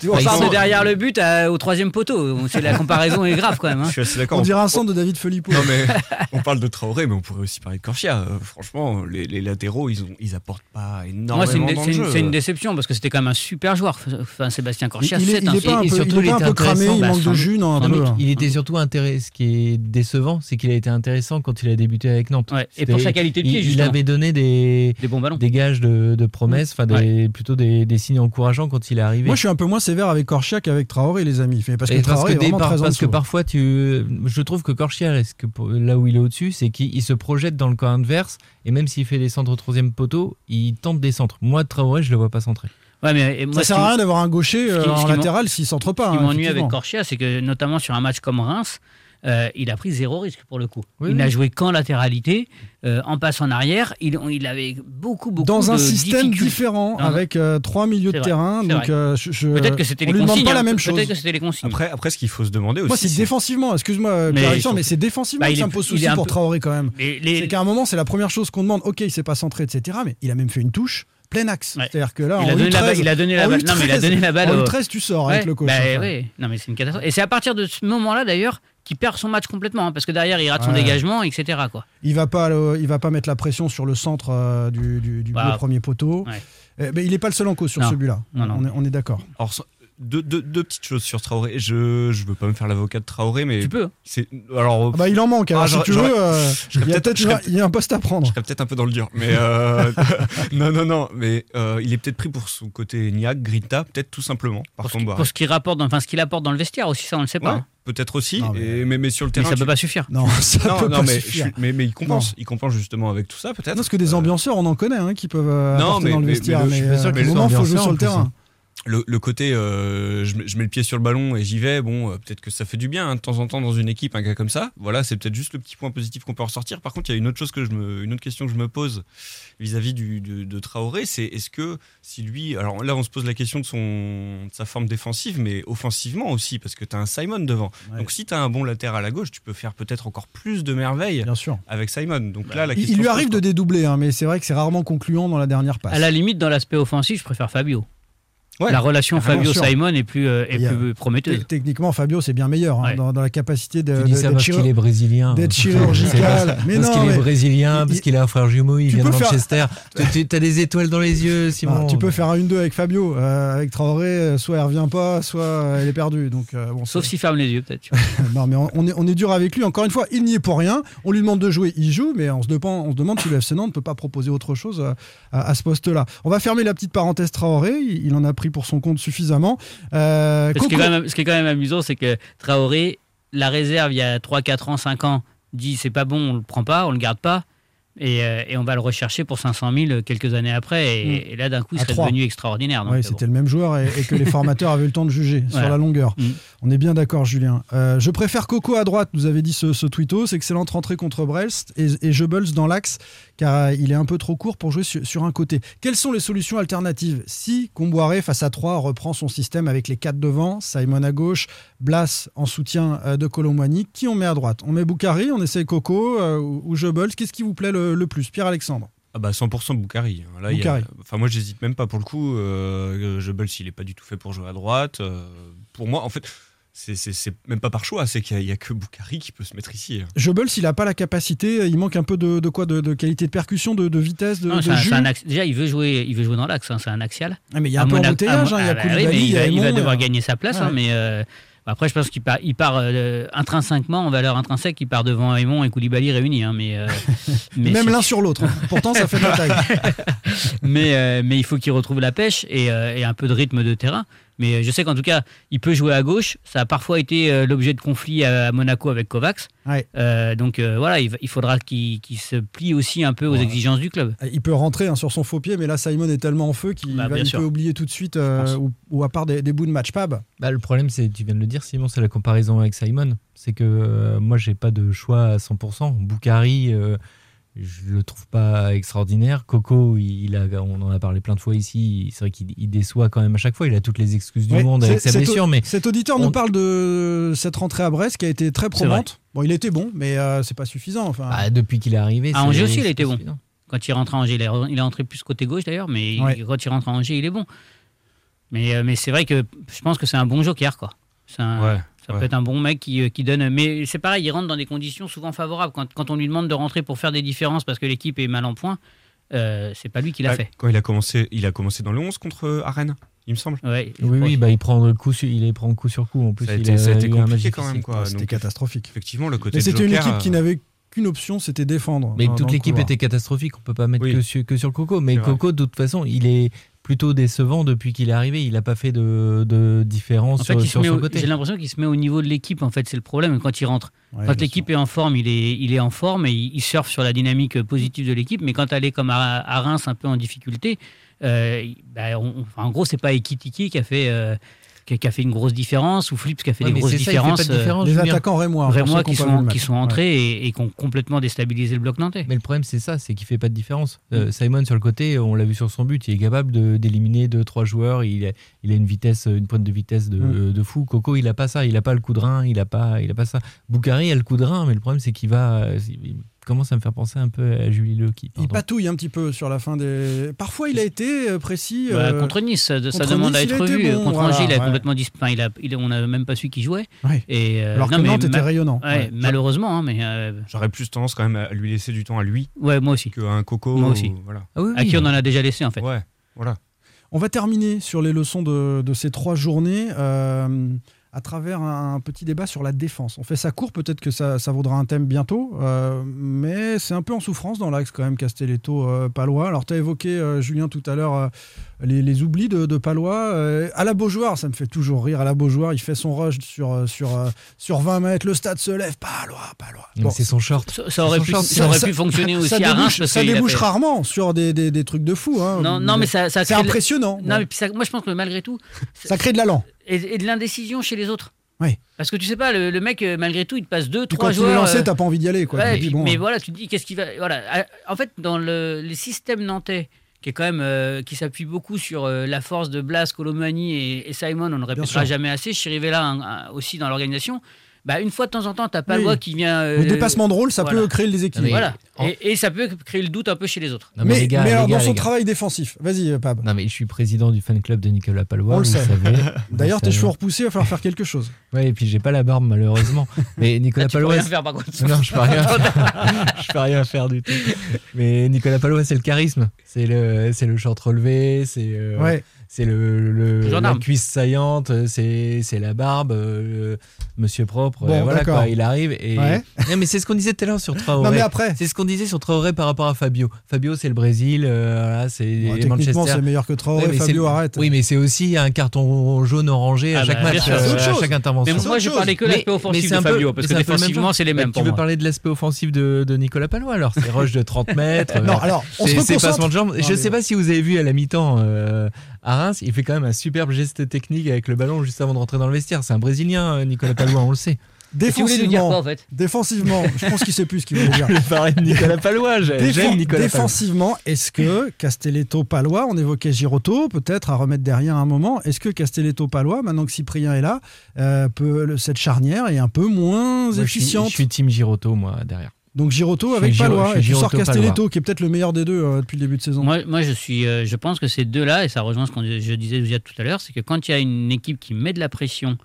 on Par part de derrière le but à- au troisième poteau. C'est la comparaison est grave quand même. hein. Je suis assez d'accord. On dirait un centre de David Filippo. Non mais on parle de Traoré, mais on pourrait aussi parler de Corchia. Euh, franchement, les, les latéraux, ils ont, ils apportent pas énormément Moi, c'est une, dans c'est le une- jeu. c'est une déception parce que c'était quand même un super joueur. Enfin, Sébastien Corchia, Il- il est- c'est il un- est pas un peu- surtout, il est un peu cramé, il Bah, manque de sans jus, non, un peu. il était surtout intéressant. Ce qui est décevant, c'est qu'il a été intéressant quand il a débuté avec Nantes. Ouais, et pour sa qualité de pied, il, avait donné des, des bons ballons. des de, de promesses, enfin des, plutôt des, des signes encourageants quand il est arrivé. Moi, je suis un peu moins sévère avec Corchia qu'avec Traoré, les amis. Parce que Et Traoré est des- vraiment par- très en parce que dessous. parfois tu je trouve que Corchia que là où il est au-dessus c'est qu'il il se projette dans le camp adverse et même s'il fait des centres au troisième poteau il tente des centres moi Traoré je le vois pas centrer Ouais, mais moi, Ça sert à rien d'avoir un gaucher euh, qui- en latéral s'il centre pas. Ce qui hein, m'ennuie avec. Corchia, c'est que notamment sur un match comme Reims, euh, il a pris zéro risque pour le coup. Oui, il oui. n'a joué qu'en latéralité, euh, en passe en arrière. Il, il avait beaucoup, beaucoup Dans un système différent, avec euh, trois milieux de vrai, terrain. Donc, vrai. euh, je- je- Peut-être que c'était on les lui demande consignes. pas la hein. même Peut-être chose. que c'était les consignes. Après, après, ce qu'il faut se demander aussi. Moi, c'est défensivement. Excuse-moi, Mais mais c'est défensivement Bah, que il ça est- me pose souci pour peu- Traoré quand même. Mais les- C'est qu'à un moment, c'est la première chose qu'on demande. Ok, il s'est pas centré, etc. Mais il a même fait une touche plein axe. C'est-à-dire que là, il en a donné la U13, balle. Il a donné la en balle. Non, mais il a U13, donné la balle. En au- U13, tu sors avec Ouais, le coach. bah, enfin. ouais. Non, mais c'est une catastrophe. Et c'est à partir de ce moment-là, d'ailleurs, perd son match complètement. hein, parce que derrière, il rate son Ouais. dégagement, etc. Quoi. Il va pas, le- il va pas mettre la pression sur le centre euh, du, du- du Bah, premier poteau. ouais. Eh ben, il n'est pas le seul en cause sur Non. ce but-là. Non, non. On est, on est d'accord. Deux, deux- deux petites choses sur Traoré. Je je veux pas me faire l'avocat de Traoré, mais Tu peux. hein. c'est alors. Ah bah, il en manque. Alors, Ah, si tu veux, euh, il y a peut-être- il y a un poste à prendre. Je serais peut-être un peu dans le dur, mais euh, non, non, non, mais euh, il est peut-être pris pour son côté niaque, grinta, peut-être tout simplement. Par Pour, ce, contre, pour ce qu'il rapporte, dans- enfin ce qu'il apporte dans le vestiaire aussi, ça on le sait pas. ouais, hein. Peut-être aussi, Non, mais- et- mais, mais sur le Mais terrain. ça tu- peut pas suffire. Non, ça non, peut non, pas mais, suffire. je suis- mais, mais il compense, il compense justement avec tout ça, peut-être. Parce que des Euh, ambianceurs, on en connaît, hein, qui peuvent euh, Non, mais- dans le mais- vestiaire. mais le- Mais, sûr euh, au soient moment, faut jouer sur le plus, terrain. Le, le côté euh, je, mets, je mets le pied sur le ballon et j'y vais, bon, euh, peut-être que ça fait du bien hein, de temps en temps dans une équipe, un gars comme ça. Voilà, c'est peut-être juste le petit point positif qu'on peut en ressortir. Par contre, il y a une autre chose que je me, une autre question que je me pose vis-à-vis du, de, de Traoré, c'est est-ce que si lui, alors là, on se pose la question de son, de sa forme défensive, mais offensivement aussi, parce que tu as un Simon devant. Ouais. Donc si tu as un bon latéral à gauche, tu peux faire peut-être encore plus de merveilles Bien sûr. avec Simon. Donc là, la Il, question il lui arrive de dédoubler, hein, mais c'est vrai que c'est rarement concluant dans la dernière passe. À la limite, dans l'aspect offensif, je préfère Fabio. Ouais, la relation. Fabio-Simon est plus, euh, est Il y a- plus prometteuse. Te- Techniquement, Fabio, c'est bien meilleur hein, Ouais. dans, dans la capacité de, Tu dis de- ça d'être parce qu'il est brésilien. d'être chirurgical. parce- Mais parce non, qu'il est brésilien, il- parce qu'il a un frère jumeau, il vient de Manchester. Tu as des étoiles dans les yeux, Ah, Simon. tu peux faire un 1-2 avec Fabio. euh, avec Traoré, euh, soit elle revient pas, soit elle est perdue. Donc, euh, bon, Sauf s'il ferme les yeux, peut-être. non, mais on, on est, on est dur avec lui. Encore une fois, il n'y est pour rien. On lui demande de jouer, il joue, mais on se demande, on se demande si le FC Nantes ne peut pas proposer autre chose à, à ce poste-là. On va fermer la petite parenthèse Traoré. Il, il en a pris pour son compte suffisamment. Euh, Ce qui, est Coco- quand même, ce qui est quand même amusant, c'est que Traoré, la réserve, il y a 3, 4 ans, 5 ans, dit c'est pas bon, on le prend pas, on le garde pas. Et, euh, et on va le rechercher pour 500 000 quelques années après. Et, Mm. et là, d'un coup, il serait trois. devenu extraordinaire. Oui, euh, c'était le même joueur et, et que les formateurs avaient eu le temps de juger sur la longueur. Mm. On est bien d'accord, Julien. Euh, je préfère Coco à droite, nous avait dit ce, ce tweetos. Excellente rentrée contre Brest et, Goebbels dans l'axe, car il est un peu trop court pour jouer sur, sur un côté. Quelles sont les solutions alternatives? Si Comboiré, face à 3, reprend son système avec les 4 devant, Simon à gauche, Blas en soutien de Colomboigny, qui on met à droite? On met Boukari, on essaie Coco euh, ou, Goebbels Qu'est-ce qui vous plaît le, le plus Pierre-Alexandre Ah bah 100% Boukari. Là, a- Boukari. Enfin, moi, j'hésite même pas pour le coup. Euh, Jebels, il est pas du tout fait pour jouer à droite. Euh, pour moi, en fait, c'est- c'est c'est même pas par choix. C'est qu'il y, a- que Boukari qui peut se mettre ici. Goebbels, il n'a pas la capacité, il manque un peu de, de quoi de, de qualité de percussion, de, de vitesse, de, non, de c'est un- jus. c'est un axe- déjà, il veut jouer, il veut jouer dans l'axe, hein, c'est un axial. Ah, mais il y a un peu hein, y a ah bah Koulibaly, va, il va Aymon, devoir gagner sa place, hein, mais euh, après, je pense qu'il part, il part euh, intrinsèquement, en valeur intrinsèque, il part devant Aymon et Koulibaly réunis. hein, mais, euh, mais Même l'un sur l'autre. hein. Pourtant, ça fait bataille. mais, euh, mais il faut qu'il retrouve la pêche et, euh, et un peu de rythme de terrain. Mais euh, je sais qu'en tout cas, il peut jouer à gauche. Ça a parfois été euh, l'objet de conflits à, à Monaco avec Kovacs. Ouais. Euh, donc euh, voilà, il, faudra qu'il se plie aussi un peu aux Ouais. exigences du club. Il peut rentrer hein, sur son faux pied, mais là, Simon est tellement en feu qu'il Bah, va- peut oublier tout de suite, euh, ou, ou à part des, des bouts de match pab. Bah, le problème, c'est, tu viens de le dire, Simon, c'est la comparaison avec Simon. C'est que euh, moi, j'ai pas de choix à 100%. Boukari, euh, je le trouve pas extraordinaire. Coco, il a, on en a parlé plein de fois ici. C'est vrai qu'il il déçoit quand même à chaque fois. Il a toutes les excuses du Ouais, monde avec sa blessure, mais Cet auditeur on- nous parle de cette rentrée à Brest qui a été très probante. Bon, il était bon, mais euh, c'est pas suffisant. Enfin, bah, depuis qu'il est arrivé, À Angers aussi, il pas bon. suffisant. Quand il rentre à Angers, il est, il est rentré plus côté gauche d'ailleurs, mais Ouais. il- quand il rentre à Angers, il est bon. Mais, euh, mais c'est vrai que je pense que c'est un bon joker, quoi. C'est un- Ouais, ça ouais. peut être un bon mec qui, euh, qui donne. Mais c'est pareil, il rentre dans des conditions souvent favorables. Quand, quand on lui demande de rentrer pour faire des différences parce que l'équipe est mal en point, euh, c'est pas lui qui l'a Ah, fait. Quand il a commencé, il a commencé dans le 11 contre euh, Arène, il me semble. Ouais, Oui, oui, bah, il prend le coup sur, il prend coup sur coup. En plus, Ça a il été, ça a été eu un match compliqué quand même. Quoi. C'était catastrophique. effectivement, le côté Mais c'était une équipe qui euh, n'avait qu'une option, c'était défendre. Mais dans- toute l'équipe était catastrophique. On peut pas mettre Oui. que, sur, que sur le Coco. Mais. Coco, de toute façon, il est plutôt décevant depuis qu'il est arrivé. Il n'a pas fait de, de différence En fait, sur, sur met son au- côté. j'ai l'impression qu'il se met au niveau de l'équipe. En fait, c'est le problème quand il rentre. Ouais, quand l'équipe est en forme, il est, il est en forme et il, il surfe sur la dynamique positive de l'équipe. Mais quand elle est comme à, à Reims, un peu en difficulté, euh, bah, on- enfin, en gros, c'est pas Ekitiki qui a fait. euh, qui, qui a fait une grosse différence ou Flips qui a fait Ouais, des grosses c'est ça, différences. pas de euh, différence, Les attaquants rémois. pour Rémois qui sont, qui sont Ouais. entrés et, et qui ont complètement déstabilisé le bloc nantais. Mais le problème, c'est ça, c'est qu'il fait pas de différence. Euh. Simon, sur le côté, on l'a vu sur son but, il est capable de- d'éliminer deux, trois joueurs. Il a, il a une vitesse, une pointe de vitesse de, Mm. de fou. Coco, il a pas ça. Il a pas le coup de rein. Il a pas, il a pas ça. Boukari a le coup de rein, mais le problème, c'est qu'il va, il commence à me faire penser un peu à Julie Le qui. Il patouille un petit peu sur la fin des. Parfois, il a été euh, précis. Bah, euh, contre Nice, ça, demande Nice, à être été vu. bon, contre voilà, Angers, il a ouais. complètement dis- enfin, il a, il- on n'a même pas su qui jouait. Ouais. Et, euh, Alors que non, mais Nantes était ma- rayonnant. ouais, Ouais. Malheureusement, hein, mais euh, J'aurais plus tendance quand même à lui laisser du temps à lui ouais, moi aussi. qu'à un coco. Moi aussi. ou- Voilà. Ah oui, À qui on en a déjà laissé en fait. Ouais, voilà. On va terminer sur les leçons de, de ces trois journées. euh, à travers un, petit débat sur la défense. On fait ça court, peut-être que ça, vaudra un thème bientôt, euh, mais c'est un peu en souffrance dans l'axe quand même, Castelletto, euh. Alors tu as évoqué, euh, Julien, tout à l'heure, euh, les, les oublis de, de Palois. Euh, à la Beaujoire, ça me fait toujours rire, à la Beaujoire, il fait son rush sur, euh, sur, euh, sur 20 mètres, le stade se lève, Palois, Palois. Mais C'est son short. Ça, ça aurait pu, ça aurait pu fonctionner aussi ça à Reims. débouche, parce ça débouche fait- rarement sur des, des, des trucs de fou. hein. Non, non, mais ça, ça c'est impressionnant. Non, mais puis moi je pense que malgré tout, Ça crée de l'allant. et, et de l'indécision chez les autres. Oui. Parce que tu sais pas, le, le mec, euh, malgré tout, il te passe deux, Puis trois quand tu veux joueurs. lancer, euh, t'as pas envie d'y aller. Quoi. ouais, puis- bon, mais hein. voilà, tu te dis qu'est-ce qu'il va. Voilà. En fait, dans le, les systèmes nantais, qui est quand même euh, qui s'appuie beaucoup sur euh, la force de Blas, Colomani et, et Simon, on ne répétera jamais assez. Chirivella aussi dans l'organisation. Bah, une fois de temps en temps, t'as pas le Oui. voix qui vient. euh, Le dépassement de rôle, ça voilà. peut créer le déséquilibre. Voilà. Et, et ça peut créer le doute un peu chez les autres. Non, Mais, les gars, mais les alors, gars, dans son travail défensif, vas-y, euh, Pab. Non, mais je suis président du fan club de Nicolas Palois. On le sait. D'ailleurs, tes cheveux repoussés, il va falloir faire quelque chose. Ouais, et puis j'ai pas la barbe malheureusement. Mais Nicolas Ah, tu peux Palois. rien faire, par contre. Non, je peux rien. je peux rien faire du tout. Mais Nicolas Palois, c'est le charisme. C'est le, c'est le short relevé, c'est. euh, Ouais. C'est le, le- la cuisse saillante, c'est c'est la barbe, euh, monsieur propre. Bon, euh, voilà d'accord. quoi, il arrive et. Ouais. Non, mais c'est ce qu'on disait tout à l'heure sur Traoré. Non, mais après. C'est ce qu'on disait sur Traoré par rapport à Fabio. Fabio, c'est le Brésil, euh, voilà, c'est Bon, techniquement, Manchester. c'est meilleur que Traoré. Ouais, Fabio, arrête. Oui, mais c'est aussi un carton jaune orangé à Ah chaque bah, match, euh, à chaque intervention. Mais moi, je parlais que l'aspect offensif de un peu- Fabio, parce que c'est un peu le même défensivement, c'est les mêmes Tu veux parler de l'aspect offensif de, Nicolas Palois alors C'est rush de 30 mètres. euh, Non, alors, on se Je mais- sais pas si vous avez vu à la mi-temps euh, à Reims, il fait quand même un superbe geste technique avec le ballon juste avant de rentrer dans le vestiaire. C'est un Brésilien, euh, Nicolas Palois, on le sait. Dire quoi, en Défensivement, fait défensivement, je pense qu'il sait plus ce qu'il voulait dire. Je de Nicolas Palois. J'aime Nicolas défensivement, est-ce que Castelletto Palois, on évoquait Giroto, peut-être à remettre derrière un moment, est-ce que Castelletto Palois, maintenant que Cyprien est là, euh, peut, le- cette charnière est un peu moins Moi, je suis- efficiente Je suis team Giroto, moi, derrière. Donc Giroto avec Giro- Palois, et tu sors Castelletto Palois. qui est peut-être le meilleur des deux euh, depuis le début de saison. Moi, moi je, suis, euh, je pense que ces deux-là, et ça rejoint ce que je disais déjà tout à l'heure, c'est que quand il y a une équipe qui met de la pression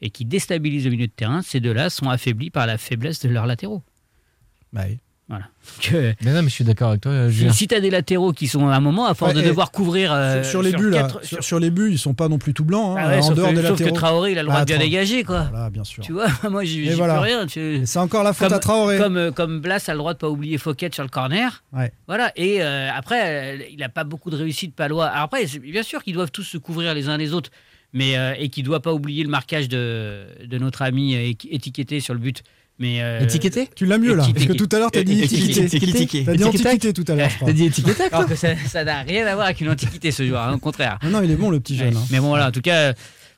et qui déstabilise le milieu de terrain, ces deux-là sont affaiblis par la faiblesse de leurs latéraux. Bah oui. Voilà. Mais non, mais je suis d'accord avec toi, euh, si Julien. si tu as des latéraux qui sont à un moment, à force Ouais, de devoir couvrir. euh, sur, sur les buts, là, quatre- sur, sur les buts, ils sont pas non plus tout blancs. hein, Ah ouais, en sauf dehors que, des sauf que. Traoré, il a le droit Ah, de bien dégager, quoi. Voilà, bien sûr. Tu vois, moi, voilà. rien. tu- C'est encore la faute Comme- à Traoré. Comme, euh, comme Blas a le droit de pas oublier Fouquet sur le corner. Ouais. Voilà. Et euh, après, il n'a pas beaucoup de réussite, Palois. Alors après, bien sûr qu'ils doivent tous se couvrir les uns les autres, mais euh, et qu'il ne doit pas oublier le marquage de, de notre ami étiqueté sur le but. Mais euh, Étiqueté Tu l'as mieux là, parce que Étiqueté. tout à l'heure t'as dit Étiqueté. étiqueté. Étiqueté. T'as dit Étiqueté. antiquité tout à l'heure, je crois. T'as dit étiquette Alors que ça n'a rien à voir avec une antiquité ce joueur, hein, au contraire. Non, non, il est bon le petit jeune. Ouais. hein. Mais bon, voilà, en tout cas,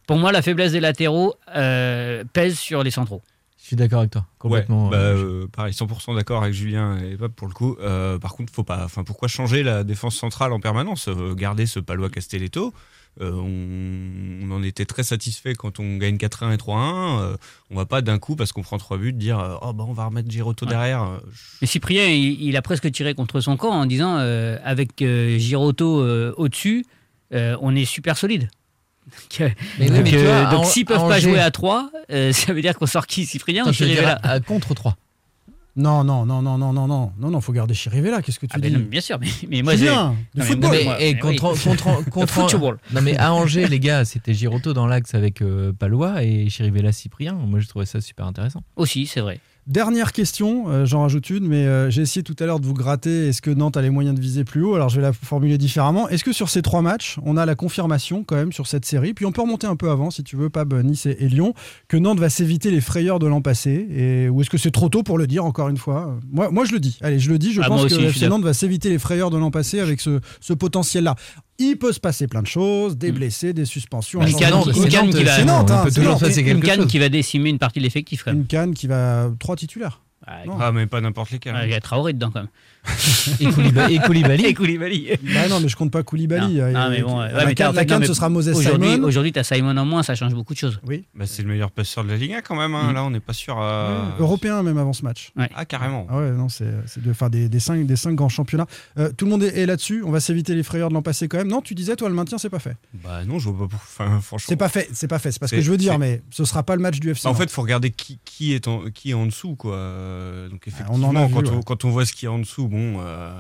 pour moi, la faiblesse des latéraux euh, pèse sur les centraux. Je suis d'accord avec toi, complètement. Ouais, bah, euh, pareil, 100% d'accord avec Julien et Pab pour le coup. Euh, par contre, faut pas. Enfin, pourquoi changer la défense centrale en permanence? Euh, Garder ce Palois Castelletto. Euh, on, on en était très satisfait quand on gagne 4-1 et 3-1. Euh, on va pas d'un coup, parce qu'on prend 3 buts, dire euh, Oh, bah, on va remettre Giroto Ouais. derrière. Mais Cyprien, il, il a presque tiré contre son camp en disant euh, avec euh, Giroto euh, au-dessus, euh, on est super solide. Donc, Mais oui, donc, mais euh, à peuvent pas Angers- jouer à 3, ça veut dire qu'on sort qui Cyprien Attends, ou je veux dire, Chirivella à- à contre 3. Non, non, non, non, non, non, non, non, non, faut garder Chirivella. Qu'est-ce que tu Ah ben dis non, bien sûr, mais, mais moi j'ai. Du football. moi, mais, moi, et mais contre, oui. contre, contre, football. Non mais à Angers, les gars, c'était Giroto dans l'axe avec euh, Palois et Chirivella Cyprien. Moi, je trouvais ça super intéressant. Aussi, c'est vrai. Dernière question, euh, j'en rajoute une, mais euh, j'ai essayé tout à l'heure de vous gratter. Est-ce que Nantes a les moyens de viser plus haut? Alors je vais la formuler différemment. Est-ce que sur ces trois matchs, on a la confirmation quand même sur cette série? Puis on peut remonter un peu avant, si tu veux, Pab, Nice et, et Lyon, que Nantes va s'éviter les frayeurs de l'an passé. Et, ou est-ce que c'est trop tôt pour le dire encore une fois? Moi, moi je le dis. Allez, je le dis. Je Ah, pense aussi, que FC Nantes va s'éviter les frayeurs de l'an passé avec ce, ce potentiel-là. Il peut se passer plein de choses, des blessés, des suspensions. un Une canne qui- de une coach. canne qui va- Nantes, hein, Une canne qui décimer une partie de l'effectif quand même. Une canne qui va trois titulaires. Ah, Non. Ah, mais pas n'importe lesquels. Il y a Traoré dedans quand même. Et Koulibaly. et Koulibaly. Et Koulibaly. Bah non, mais je compte pas Koulibaly. Non, Euh, non, mais euh, bon, ouais, la mais canne, en la fait, non, canne, mais ce sera Moses Aujourd'hui, Simon. aujourd'hui, t'as Simon en moins, ça change beaucoup de choses. Oui. Bah, c'est le meilleur passeur de la Ligue 1 quand même. hein. Mm. Là, on n'est pas sûr. à- Européen même avant ce match. Ah, carrément. Ah ouais, non, c'est c'est de, enfin, des, des, cinq, des cinq grands championnats. Euh, tout le monde est, est là-dessus. On va s'éviter les frayeurs de l'an passé quand même. Non, tu disais, toi, le maintien, c'est pas fait. Bah, non, je vois pas. Enfin, franchement. C'est pas fait, c'est pas fait. C'est pas ce que je veux dire, mais ce sera pas le match du FC. Bah, en fait, il faut regarder qui, qui, est en, qui est en dessous. Quoi. Euh, Donc, on en effectivement, a vu, quand, on, ouais. quand on voit ce qu'il y a en dessous, bon, euh,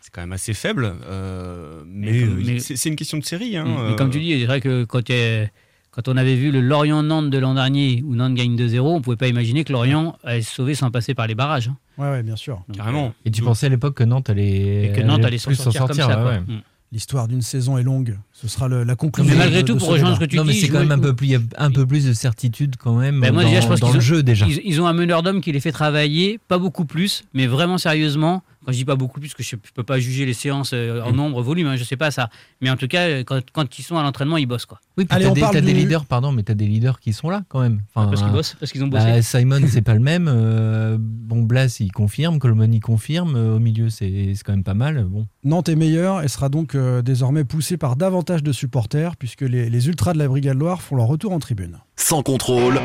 c'est quand même assez faible. euh, mais Mais comme- euh, mais- c'est une question de série. Hein, Mais euh, comme tu dis, c'est vrai que quand, euh, quand on avait vu le Lorient-Nantes de l'an dernier, où Nantes gagne 2-0, on ne pouvait pas imaginer que Lorient allait se sauver sans passer par les barrages. hein. Ouais, ouais, bien sûr. Donc, Carrément. Et tu pensais à l'époque que Nantes allait, Et que Nantes allait s'en plus sortir, comme ça. quoi. ouais. Mm. L'histoire d'une saison est longue. Ce sera le- la conclusion. mais malgré de- tout, de pour ce rejoindre ce que tu non, mais dis, c'est je quand même un peu plus, un peu plus de certitude quand même Ben, moi, dans, déjà, je pense dans qu'ils le ont- jeu déjà. Ils, ils ont un meneur d'hommes qui les fait travailler, pas beaucoup plus, mais vraiment sérieusement. Quand je dis pas beaucoup plus, parce que je ne peux pas juger les séances euh, en Mm. nombre, volume, hein, je sais pas ça. Mais en tout cas, euh, quand, quand ils sont à l'entraînement, ils bossent. Quoi. Oui, puis Allez, t'as on des, parle leaders, pardon, mais t'as des leaders qui sont là quand même. Enfin, parce qu'ils bossent, parce qu'ils ont bossé. bah, Simon, c'est pas le même. euh, bon, Blas, il confirme. Coleman, il confirme. euh, Au milieu, c'est c'est quand même pas mal. Bon. Nantes est meilleure et sera donc euh, désormais poussée par davantage de supporters puisque les, les Ultras de la Brigade Loire font leur retour en tribune. Sans contrôle,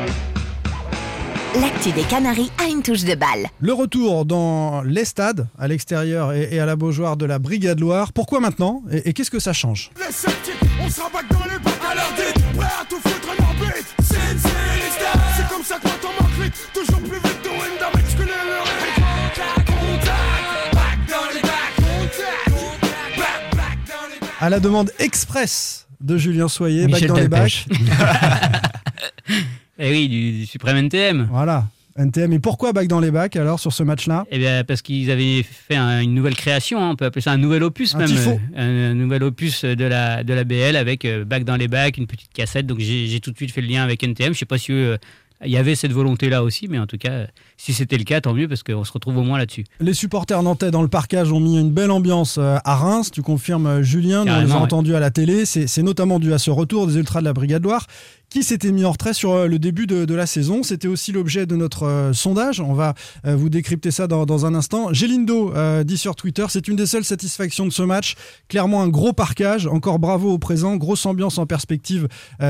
L'actu des Canaries a une touche de balle. Le retour dans les stades, à l'extérieur et, à la Beaujoire de la Brigade Loire. Pourquoi maintenant et, et qu'est-ce que ça change? Les sceptiques, on se rabatte dans les bacs à leur dites Prêt à tout foutre en orbite C'est une série C'est comme ça que moi t'en manques vite Toujours plus vite doing damage que les lyrics Contact, back dans les bacs. Contact, back, back dans les bacs. À la demande express de Julien Soyer, bac Michel dans les bacs. Eh oui, du, du suprême NTM. Voilà. NTM. Et pourquoi bac dans les bacs alors sur ce match-là? Eh bien, parce qu'ils avaient fait un- une nouvelle création, hein, on peut appeler ça un nouvel opus Un même. euh, Un, un nouvel opus de la, de la BL avec euh, bac dans les bacs, une petite cassette. Donc j'ai tout de suite fait le lien avec NTM. Je sais pas si euh, il y avait cette volonté-là aussi, mais en tout cas, si c'était le cas, tant mieux parce qu'on se retrouve au moins là-dessus. Les supporters nantais dans le parcage ont mis une belle ambiance euh, à Reims. Tu confirmes, euh, Julien, nous on les a entendus à la télé. C'est notamment dû à ce retour des Ultras de la Brigade Loire qui s'était mis en retrait sur euh, le début de, de la saison. C'était aussi l'objet de notre euh, sondage. On va euh, vous décrypter ça dans, dans un instant. Gélindo euh, dit sur Twitter, c'est une des seules satisfactions de ce match. Clairement un gros parquage. Encore bravo au présent. Grosse ambiance en perspective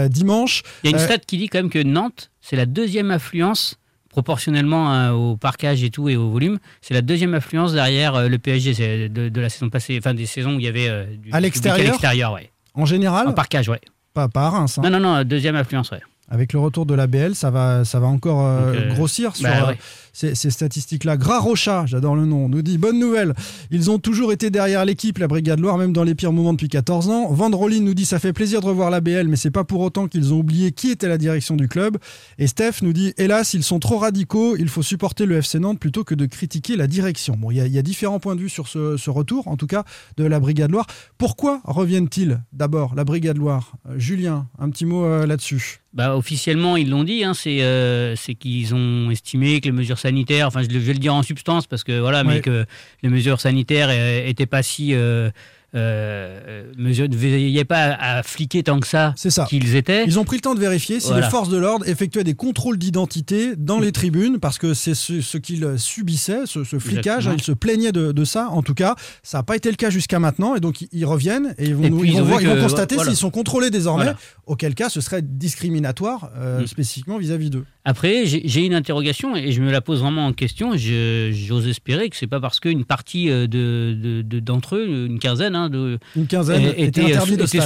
dimanche. Il y a une stat qui dit quand même que Nantes, c'est la deuxième affluence proportionnellement hein, au parquage et tout et au volume, c'est la deuxième affluence derrière euh, le PSG c'est de, de la saison passée, enfin des saisons où il y avait euh, du À l'extérieur à l'extérieur, ouais. En général, En parquage, ouais. pas, pas à Reims. hein. Non, non, non, deuxième affluence, ouais. Avec le retour de la BL, ça va, ça va encore euh, Donc, euh, grossir sur bah euh, ouais. Ces, statistiques-là. Gras Rocha, j'adore le nom, nous dit bonne nouvelle. Ils ont toujours été derrière l'équipe, la Brigade Loire, même dans les pires moments depuis 14 ans. Vandrolin nous dit ça fait plaisir de revoir la BL, mais c'est pas pour autant qu'ils ont oublié qui était la direction du club. Et Steph nous dit hélas, ils sont trop radicaux, il faut supporter le FC Nantes plutôt que de critiquer la direction. Bon, il y, a- différents points de vue sur ce, retour, en tout cas, de la Brigade Loire. Pourquoi reviennent-ils d'abord, la Brigade Loire? Julien, un petit mot euh, là-dessus. Bah, officiellement, ils l'ont dit, hein, euh, c'est qu'ils ont estimé que les mesures sanitaires, enfin je, vais le dire en substance parce que voilà, mais que les mesures sanitaires n'étaient pas si euh, euh, mesure, ne veillaient pas à, fliquer tant que ça, ça. qu'ils étaient. Ils ont pris le temps de vérifier si Voilà. les forces de l'ordre effectuaient des contrôles d'identité dans les tribunes, parce que c'est ce, ce qu'ils subissaient, ce, ce flicage. Hein, ils se plaignaient de, de ça. En tout cas, ça n'a pas été le cas jusqu'à maintenant. Et donc, ils- reviennent et ils vont, Et nous- puis, ils ils vont ont voir- vu ils vont que, constater voilà. s'ils sont contrôlés désormais. Voilà. Auquel cas, ce serait discriminatoire euh, Mm. spécifiquement vis-à-vis d'eux. Après, j'ai une interrogation et je me la pose vraiment en question. J'ose espérer que c'est pas parce qu'une partie euh, de- de- de- d'entre eux, une quinzaine, hein, de, Une quinzaine était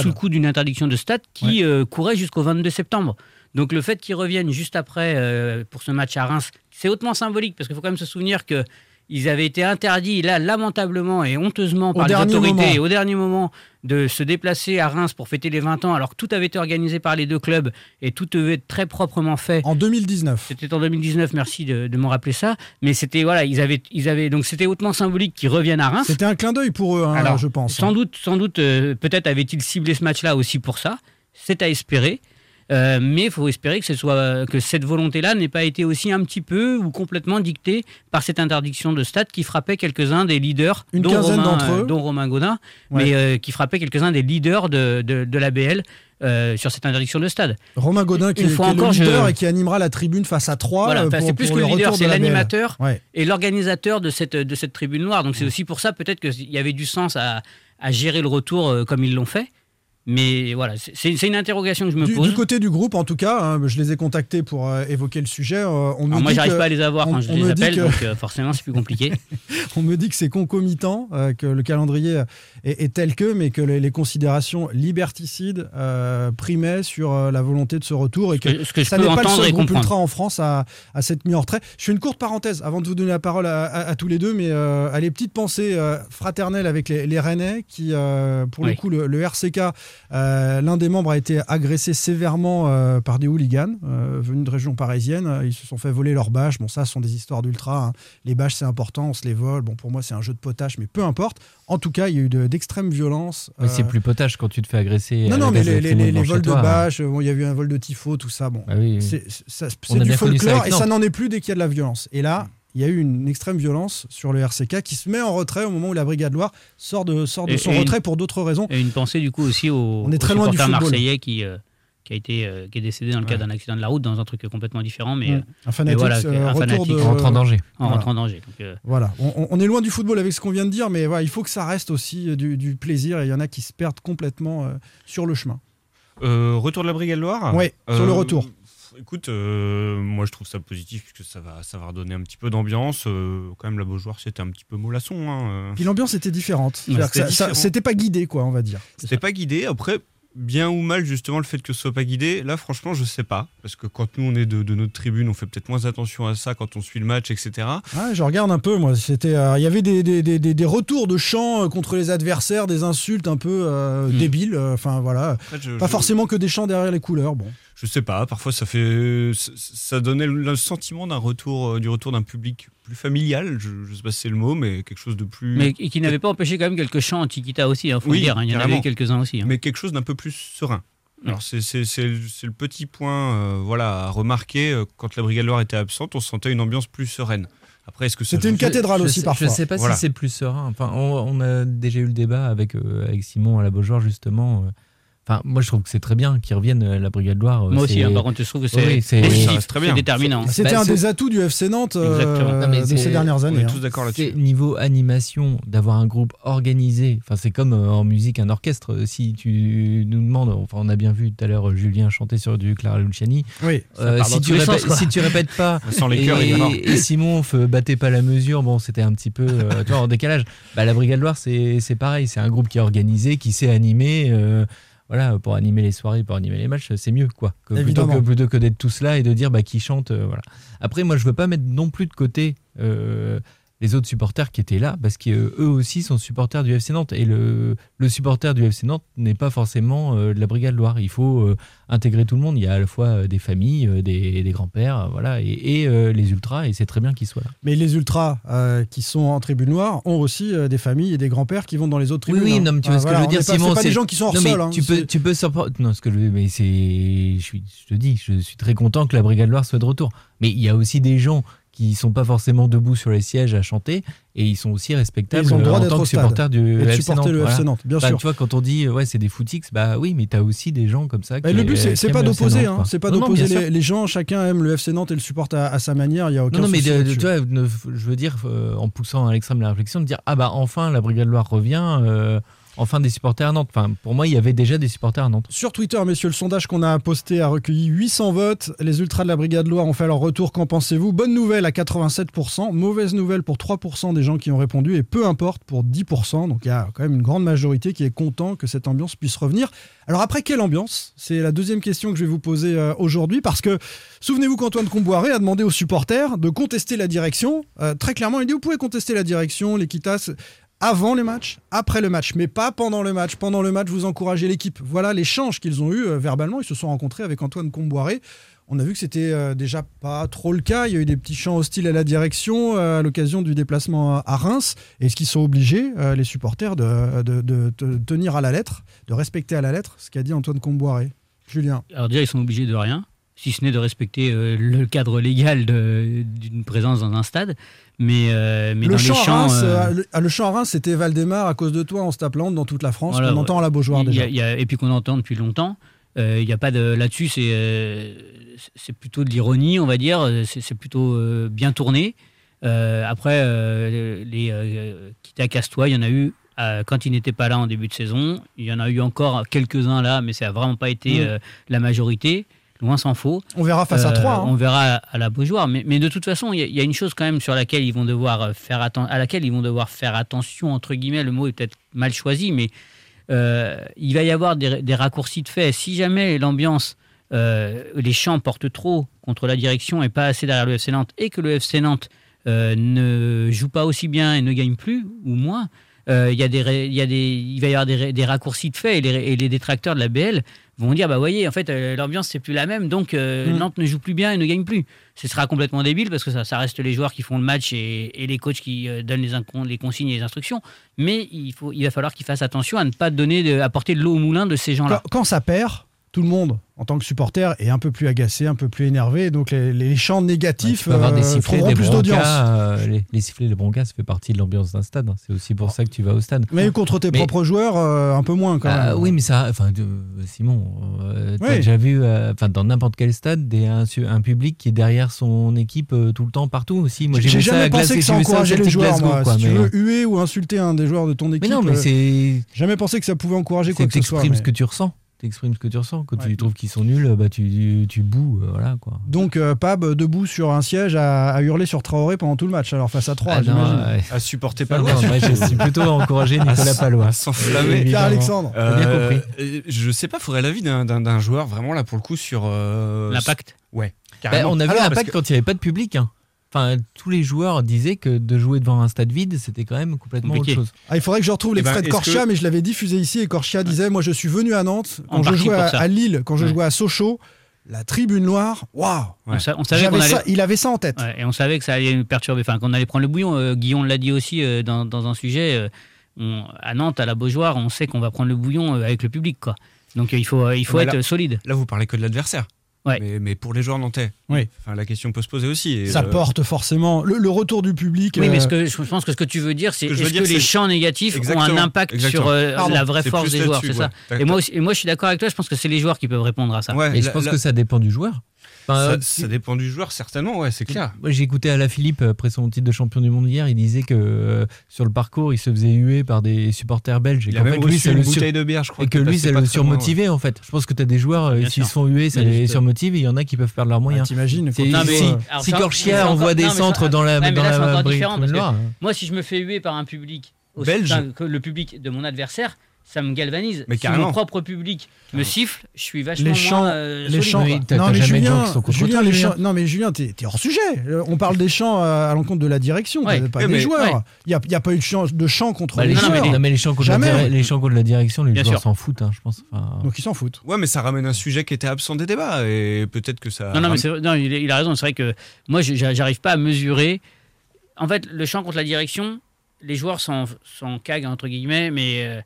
sous le coup d'une interdiction de stade qui euh, courait jusqu'au 22 septembre. Donc le fait qu'ils reviennent juste après euh, pour ce match à Reims, c'est hautement symbolique parce qu'il faut quand même se souvenir que ils avaient été interdits là lamentablement et honteusement par les autorités moment. au dernier moment de se déplacer à Reims pour fêter les 20 ans alors que tout avait été organisé par les deux clubs et tout devait être très proprement fait. En 2019. C'était en 2019, merci de, de me rappeler ça. Mais c'était voilà, ils avaient, ils avaient donc c'était hautement symbolique qu'ils reviennent à Reims. C'était un clin d'œil pour eux, hein, Alors, je pense. Sans doute, sans doute, euh, peut-être avait-il ciblé ce match-là aussi pour ça. C'est à espérer. Euh, mais il faut espérer que, ce soit, que cette volonté-là n'ait pas été aussi un petit peu ou complètement dictée par cette interdiction de stade qui frappait quelques-uns des leaders, Une dont, quinzaine Romain, d'entre eux. euh, dont Romain Godin, Ouais. mais euh, qui frappait quelques-uns des leaders de, de, de la BL euh, sur cette interdiction de stade. Romain Godin, qui, Une est, encore, le je- leader et qui animera la tribune face à 3 Voilà, c'est plus pour que le leader, c'est la l'animateur Ouais. et l'organisateur de cette, de cette tribune noire. Donc c'est aussi pour ça peut-être qu'il y avait du sens à, à gérer le retour euh, comme ils l'ont fait. Mais voilà, c'est une interrogation que je me Du, pose. du côté du groupe, en tout cas, hein, je les ai contactés pour euh, évoquer le sujet. euh, on me moi, j'arrive pas à les avoir on- quand je les appelle, que- donc euh, forcément, c'est plus compliqué. On me dit que c'est concomitant, euh, que le calendrier est, est tel que, mais que les, les considérations liberticides primaient sur la volonté de ce retour et que, Ce que- je ça n'est pas le seul groupe ultra en France à, à s'être mis en retrait. Je fais une courte parenthèse avant de vous donner la parole à, à- à tous les deux, mais allez, petite pensée fraternelle avec les, les Rennais qui, pour le coup, le, le RCK, euh, l'un des membres a été agressé sévèrement euh, par des hooligans euh, venus de région parisienne. Ils se sont fait voler leurs bâches. Bon, ça, ce sont des histoires d'ultra. hein. Les bâches, c'est important, on se les vole. Bon, pour moi, c'est un jeu de potache, mais peu importe. En tout cas, il y a eu de- d'extrêmes violences. Mais c'est plus potage quand tu te fais agresser. non, non, mais les, les- lacrymogène les- les devant vols de hein. bâches, bon, il y a eu un vol de tifo, tout ça. Bon, Bah oui, oui. c'est du folklore et ça n'en est plus dès qu'il y a de la violence. Et là, il y a eu une extrême violence sur le RCK qui se met en retrait au moment où la Brigade Loire sort de, sort de Et- son et une- retrait pour d'autres raisons. Et une pensée du coup aussi au, On est très loin du marseillais qui, euh, qui, a été, euh, qui est décédé dans le cadre d'un accident de la route, dans un truc complètement différent. Mais, euh, Un mais fanatique, voilà, euh, un retour fanatique de- En rentrant en danger. En Voilà. rentrant en danger. Donc, euh, Voilà, on, est loin du football avec ce qu'on vient de dire, mais voilà, il faut que ça reste aussi du, du plaisir et il y en a qui se perdent complètement euh, sur le chemin. Euh, retour de la Brigade Loire? Ouais, sur le retour. Écoute, euh, moi je trouve ça positif puisque ça va, ça va redonner un petit peu d'ambiance. Euh, quand même, la Beaujoire c'était un petit peu mollasson. Hein, euh. Puis l'ambiance était différente. Ouais, c'était pas guidé, quoi, on va dire. C'était pas guidé. Après, bien ou mal, justement, le fait que ce soit pas guidé, là, franchement, je sais pas. Parce que quand nous, on est de, de notre tribune, on fait peut-être moins attention à ça quand on suit le match, etc. Ouais, je regarde un peu, moi. C'était, euh, il y avait des, des- des- des- retours de chants euh, contre les adversaires, des insultes un peu euh, Hmm. débiles. Enfin voilà, Après, je- pas je- forcément que des chants derrière les couleurs. Bon. Je sais pas, parfois ça fait. ça- donnait le sentiment d'un retour, euh, du retour d'un public plus familial, je, je sais pas si c'est le mot, mais quelque chose de plus. mais et qui n'avait pas empêché quand même quelques chants antiquita aussi, il faut Oui, le dire. hein, il y en avait quelques-uns aussi. hein. mais quelque chose d'un peu plus serein. Alors c'est c'est- c'est le petit point euh, voilà, à remarquer, euh, quand la Brigade Loire était absente, on sentait une ambiance plus sereine. Après, est-ce que C'était une cathédrale je aussi parfois. Je sais pas Voilà. si c'est plus serein. Enfin, on, on a déjà eu le débat avec, euh, avec Simon à la Beaujoire, justement. euh. Enfin, moi, je trouve que c'est très bien qu'ils reviennent à la Brigade Loire. euh, Moi aussi, hein, par contre, je trouve que c'est Oui, c'est- positif, ça reste très bien. c'est déterminant. C'était Bah, un c'est- des atouts du FC Nantes euh, Exactement. Non, mais de c'est- ces dernières On années. est hein. tous d'accord C'est là-dessus. niveau animation, d'avoir un groupe organisé. Enfin, c'est comme euh, en musique, un orchestre. Si tu nous demandes, enfin, on a bien vu tout à l'heure euh, Julien chanter sur du Clara Luciani. Oui. Euh, si, tu répètes, sens, si tu répètes pas, Sans les et, cœurs, évidemment. et Simon fait battez pas la mesure, bon, c'était un petit peu euh, tu vois, en décalage. Bah, la Brigade Loire, c'est c'est pareil. C'est un groupe qui est organisé, qui sait animer. Voilà, pour animer les soirées, pour animer les matchs, c'est mieux, quoi. Que, plutôt que, plutôt que d'être tous là et de dire bah, qui chante. euh, voilà. Après, moi, je veux pas mettre non plus de côté euh, les autres supporters qui étaient là, parce qu'eux aussi sont supporters du FC Nantes. Et le, le supporter du FC Nantes n'est pas forcément euh, de la Brigade Loire. Il faut euh, intégrer tout le monde. Il y a à la fois euh, des familles, euh, des, des grands-pères, euh, voilà, et, et, euh, les ultras, et c'est très bien qu'ils soient là. Mais les ultras euh, qui sont en tribune noire ont aussi euh, des familles et des grands-pères qui vont dans les autres Oui, tribunes. oui, hein. non, mais tu vois Ah, ce que je veux dire, pas- Simon. C'est pas des gens qui sont hors non, sol. hein, tu peux, tu peux support- Non, ce que je veux, mais c'est, je suis, je te dis, je suis très content que la Brigade Loire soit de retour. Mais il y a aussi des gens qui sont pas forcément debout sur les sièges à chanter et ils sont aussi respectables Ils ont le droit en tant que supporters du et FC supporter Nantes, le voilà. FC Nantes, bien Bah, sûr. Tu vois, quand on dit ouais, c'est des footix, bah oui, mais tu as aussi des gens comme ça. Qui- le but, c'est pas d'opposer, hein. c'est pas d'opposer les, gens. Chacun aime le FC Nantes et le supporte à, à sa manière. Il y a aucun Non, non, mais de- tu vois, je veux dire, euh, en poussant à l'extrême la réflexion, de dire ah bah enfin la Brigade Loire revient, euh, enfin des supporters à Nantes. Pour moi, il y avait déjà des supporters à Nantes. Sur Twitter, messieurs, le sondage qu'on a posté a recueilli 800 votes. Les Ultras de la Brigade Loire ont fait leur retour. Qu'en pensez-vous? Bonne nouvelle à 87%, mauvaise nouvelle pour 3% des gens qui ont répondu et peu importe pour 10%. Donc il y a quand même une grande majorité qui est content que cette ambiance puisse revenir. Alors après, quelle ambiance? C'est la deuxième question que je vais vous poser euh, aujourd'hui parce que souvenez-vous qu'Antoine Comboiré a demandé aux supporters de contester la direction. Euh, très clairement, il dit vous pouvez contester la direction, l'équitas avant les matchs, après le match, mais pas pendant le match. Pendant le match, vous encouragez l'équipe. Voilà l'échange qu'ils ont eu euh, verbalement. Ils se sont rencontrés avec Antoine Comboiré. On a vu que c'était euh, déjà pas trop le cas. Il y a eu des petits chants hostiles à la direction euh, à l'occasion du déplacement à- Reims. Est-ce qu'ils sont obligés, euh, les supporters, de, de- tenir à la lettre, de respecter à la lettre ce qu'a dit Antoine Comboiré Julien Alors déjà, ils sont obligés de rien, si ce n'est de respecter le cadre légal d'une présence dans un stade. Mais, euh, mais le, dans chant les à champs... Reims, euh, euh, le- ah, chant à Reims, c'était Valdemar à cause de toi, on se tape dans toute la France. Voilà, on ouais. entend à la Beaujoire y a- déjà. il y a- et puis qu'on entend depuis longtemps. Il y a pas de là-dessus, c'est c'est plutôt de l'ironie, on va dire. C'est plutôt bien tourné. Après, les quitte à Castois, il y en a eu quand il n'était pas là en début de saison. Il y en a eu encore quelques-uns là, mais ça n'a vraiment pas été Mm. la majorité. Loin s'en faut. On verra face à Euh, trois, hein. On verra à, la Beaujoire. Mais, mais de toute façon, il y, a- il y a une chose quand même sur laquelle ils vont devoir euh, faire à laquelle ils vont devoir faire attention entre guillemets. Le mot est peut-être mal choisi, mais euh, il va y avoir des, des raccourcis de fait. Si jamais l'ambiance, euh, les champs portent trop contre la direction et pas assez derrière le FC Nantes, et que le FC Nantes euh, ne joue pas aussi bien et ne gagne plus ou moins, euh, il y a des, y a des, il va y avoir des raccourcis de fait et les, et les détracteurs de la BL vont dire bah voyez en fait euh, l'ambiance c'est plus la même donc euh, Mm. Nantes ne joue plus bien et ne gagne plus. Ce sera complètement débile parce que ça, ça reste les joueurs qui font le match et, et les coachs qui euh, donnent les, consignes et les instructions. Mais il, faut, il va falloir qu'ils fassent attention à ne pas donner de, apporter de l'eau au moulin de ces gens-là. Quand, quand ça perd, tout le monde, en tant que supporter, est un peu plus agacé, un peu plus énervé. Donc les, les chants négatifs Tu avoir des euh, sifflets, trouveront des plus d'audience. euh, les, les sifflets, les broncas, ça fait partie de l'ambiance d'un stade. hein. C'est aussi pour ça que tu vas au stade. Mais contre tes Mais- propres joueurs, euh, un peu moins quand Ah, même. oui, mais ça, enfin, Simon, t'as Oui. déjà vu, enfin, dans n'importe quel stade, des, un, public qui est derrière son équipe tout le temps, partout aussi. Moi, j'ai ça jamais pensé que ça encourageait les joueurs, Glasgow, moi. quoi, si tu veux huer ou insulter un des joueurs de ton équipe, Mais non, mais c'est. jamais pensé que ça pouvait encourager quoi que ce soit. ce que tu ressens. T'exprimes ce que tu ressens. Quand Ouais. tu trouves qu'ils sont nuls, bah, tu, tu boues, euh, voilà, quoi. Donc euh, Pab debout sur un siège à, à hurler sur Traoré pendant tout le match. Alors face à 3, Ah, j'imagine. À supporter Ça, Palois. non, moi, je suis plutôt à encourager Nicolas Palois. S'enflammer. Pierre Alexandre. T'as bien Euh, compris. Je sais pas, faudrait l'avis d'un- joueur vraiment là pour le coup sur euh, L'impact. Ouais. Bah, on a vu Alors, l'impact que- quand il n'y avait pas de public. hein. Enfin, tous les joueurs disaient que de jouer devant un stade vide, c'était quand même complètement Compliqué. autre chose. Ah, il faudrait que je retrouve Eh ben, l'extrait de Corchia, que- mais je l'avais diffusé ici et Corchia disait Moi je suis venu à Nantes En quand je jouais à, Lille, quand je Ouais. jouais à Sochaux, la tribune noire, waouh On, sa- on savait J'avais qu'on allait. ça- Il avait ça en tête. Ouais, et on savait que ça allait nous perturber, enfin qu'on allait prendre le bouillon. Euh, Guillaume l'a dit aussi euh, dans, dans un sujet. euh, on- à Nantes, à la Beaujoire, on sait qu'on va prendre le bouillon euh, avec le public, quoi. Donc euh, il faut, euh, il faut Mais être là- solide. Là, vous parlez que de l'adversaire. Ouais. Mais, mais pour les joueurs nantais, Oui. enfin, la question peut se poser aussi. et, Ça euh, porte forcément le, le retour du public. Oui, mais euh, ce que, je pense que ce que tu veux dire, c'est Ce est-ce dire, que les champs négatifs ont un impact exactement. sur euh, la vraie force des joueurs, c'est ça. Et moi, aussi, et moi, je suis d'accord avec toi. Je pense que c'est les joueurs qui peuvent répondre à ça. Ouais, Et je pense que ça dépend du joueur. Ça, euh, ça dépend du joueur, certainement, ouais, c'est clair. Moi, j'ai écouté Alain Philippe après son titre de champion du monde hier. Il disait que euh, sur le parcours, il se faisait huer par des supporters belges. Et Il a qu'en même fait, lui, reçu ça une le sur- bouteille de bière, je crois. Et que lui, ça le très loin, ouais. surmotivait en fait. Je pense que tu as des joueurs, euh, s'ils se font huer, ça Mais les surmotive. Et il y en a qui peuvent perdre leurs moyens. bah, T'imagines si, alors si Corchia envoie des centres dans la. Moi, si je me fais huer par un public que le public de mon adversaire, ça me galvanise. Mais si mon propre public me siffle, je suis vachement les chants, moins euh, les chants. Oui, non mais Julien, les chants- non mais t'es t'es hors sujet. Euh, On parle des chants à l'encontre de la direction, Ouais. pas Ouais, des mais- joueurs. ouais. Il n'y a, il y a pas eu de chant, de chant contre Bah, les non, mais joueurs. non, mais les contre la, les gens contre la direction, les Bien joueurs s'en foutent, hein, je pense. Enfin, Donc ils s'en foutent. Ouais, mais ça ramène un sujet qui était absent des débats et peut-être que ça. Non, non, mais non, il, il a raison. C'est vrai que moi, j'arrive pas à mesurer. En fait, le champ contre la direction, les joueurs s'en s'en caguent, entre guillemets, mais euh,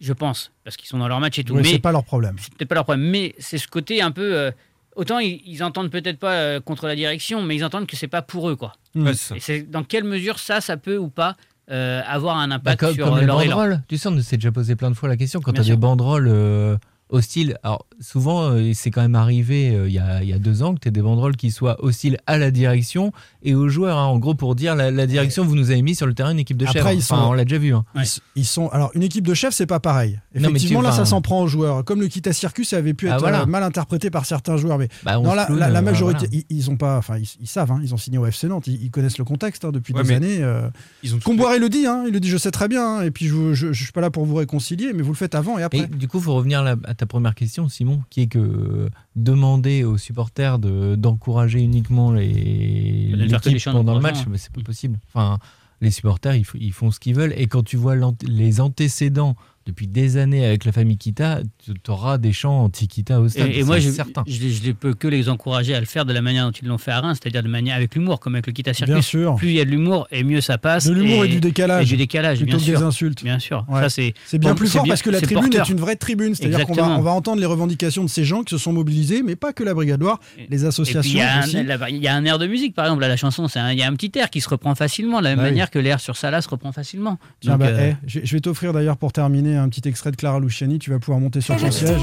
je pense, parce qu'ils sont dans leur match et tout. Mais c'est pas leur problème. c'est peut-être pas leur problème. Mais c'est ce côté un peu. euh, autant ils, ils entendent peut-être pas euh, contre la direction, mais ils entendent que c'est pas pour eux, quoi. Ouais, c'est ça. Et c'est dans quelle mesure ça, ça peut ou pas euh, avoir un Bah, impact comme, sur comme les leur élan banderoles. Tu sais, on s'est déjà posé plein de fois la question. Quand tu as des banderoles euh, hostiles, alors souvent, euh, c'est quand même arrivé euh, il y, a, il y a deux ans que tu aies des banderoles qui soient hostiles à la direction et aux joueurs. hein. en gros, pour dire la, la direction, vous nous avez mis sur le terrain une équipe de Après, chefs. ils Enfin, sont- on l'a déjà vu. hein. Ouais. Ils, ils sont alors une équipe de chefs, c'est pas pareil. Non, Effectivement, tu- là, ça enfin- s'en prend aux joueurs. Comme le Kita Circus avait pu Ah, être voilà. euh, mal interprété par certains joueurs, mais Bah, on dans se la, cloune, la- la euh, majorité, voilà. ils, ils ont pas, enfin, ils, ils savent, hein, ils ont signé au FC Nantes, ils, ils connaissent le contexte hein, depuis Ouais, des années. euh. Ils ont Comboiré le dit, hein, il le dit, je sais très bien, hein, et puis je, je, je suis pas là pour vous réconcilier, mais vous le faites avant et après. Et du coup, il faut revenir à ta première question, Simon, qui est que demander aux supporters de- d'encourager uniquement les pendant le match, d'encouragement. mais c'est pas possible. Enfin, les supporters, ils, ils font ce qu'ils veulent. Et quand tu vois les antécédents depuis des années avec la famille Kita, tu auras des chants anti-Kita au stade. Et, et moi, je, certain. je, je ne peux que les encourager à le faire de la manière dont ils l'ont fait à Reims, c'est-à-dire de manière avec l'humour, comme avec le Kita Bien Circus. sûr. Plus il y a de l'humour, et mieux ça passe. De l'humour et, du décalage. Et du décalage, plutôt bien que sûr. des insultes. Bien sûr. Ouais. Ça, c'est bien bon, plus fort bien- parce que la tribune porteur. est une vraie tribune. C'est-à-dire qu'on va, Exactement. on va entendre les revendications de ces gens qui se sont mobilisés, mais pas que la Brigade Loire, les associations il y, a aussi. un, là, il y a un air de musique, par exemple, là, la chanson, il y a un petit air qui se reprend facilement, de la même Bah oui. manière que l'air sur Salah se reprend facilement. Bah, euh, eh, je vais t'offrir d'ailleurs pour terminer un petit extrait de Clara Luciani. Tu vas pouvoir monter sur ton siège.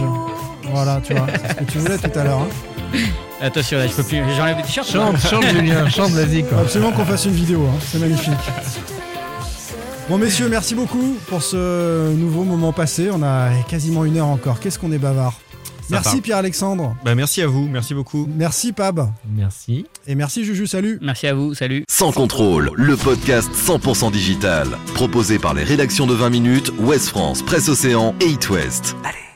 Voilà, tu vois, c'est ce que tu voulais tout à l'heure. hein. Attention, là, je peux plus. J'enlève le t-shirt. Chante, chante, Julien, chante, vas-y. Absolument qu'on fasse une vidéo, hein. c'est magnifique. Bon messieurs, merci beaucoup pour ce nouveau moment passé. On a quasiment une heure encore. Qu'est-ce qu'on est bavard. Merci. Pierre-Alexandre. Bah, merci à vous, merci beaucoup. Merci Pab. Merci. Et merci Juju, salut. Merci à vous, salut. Sans contrôle, le podcast 100% digital. Proposé par les rédactions de 20 minutes, Ouest France, Presse Océan et It West. Allez.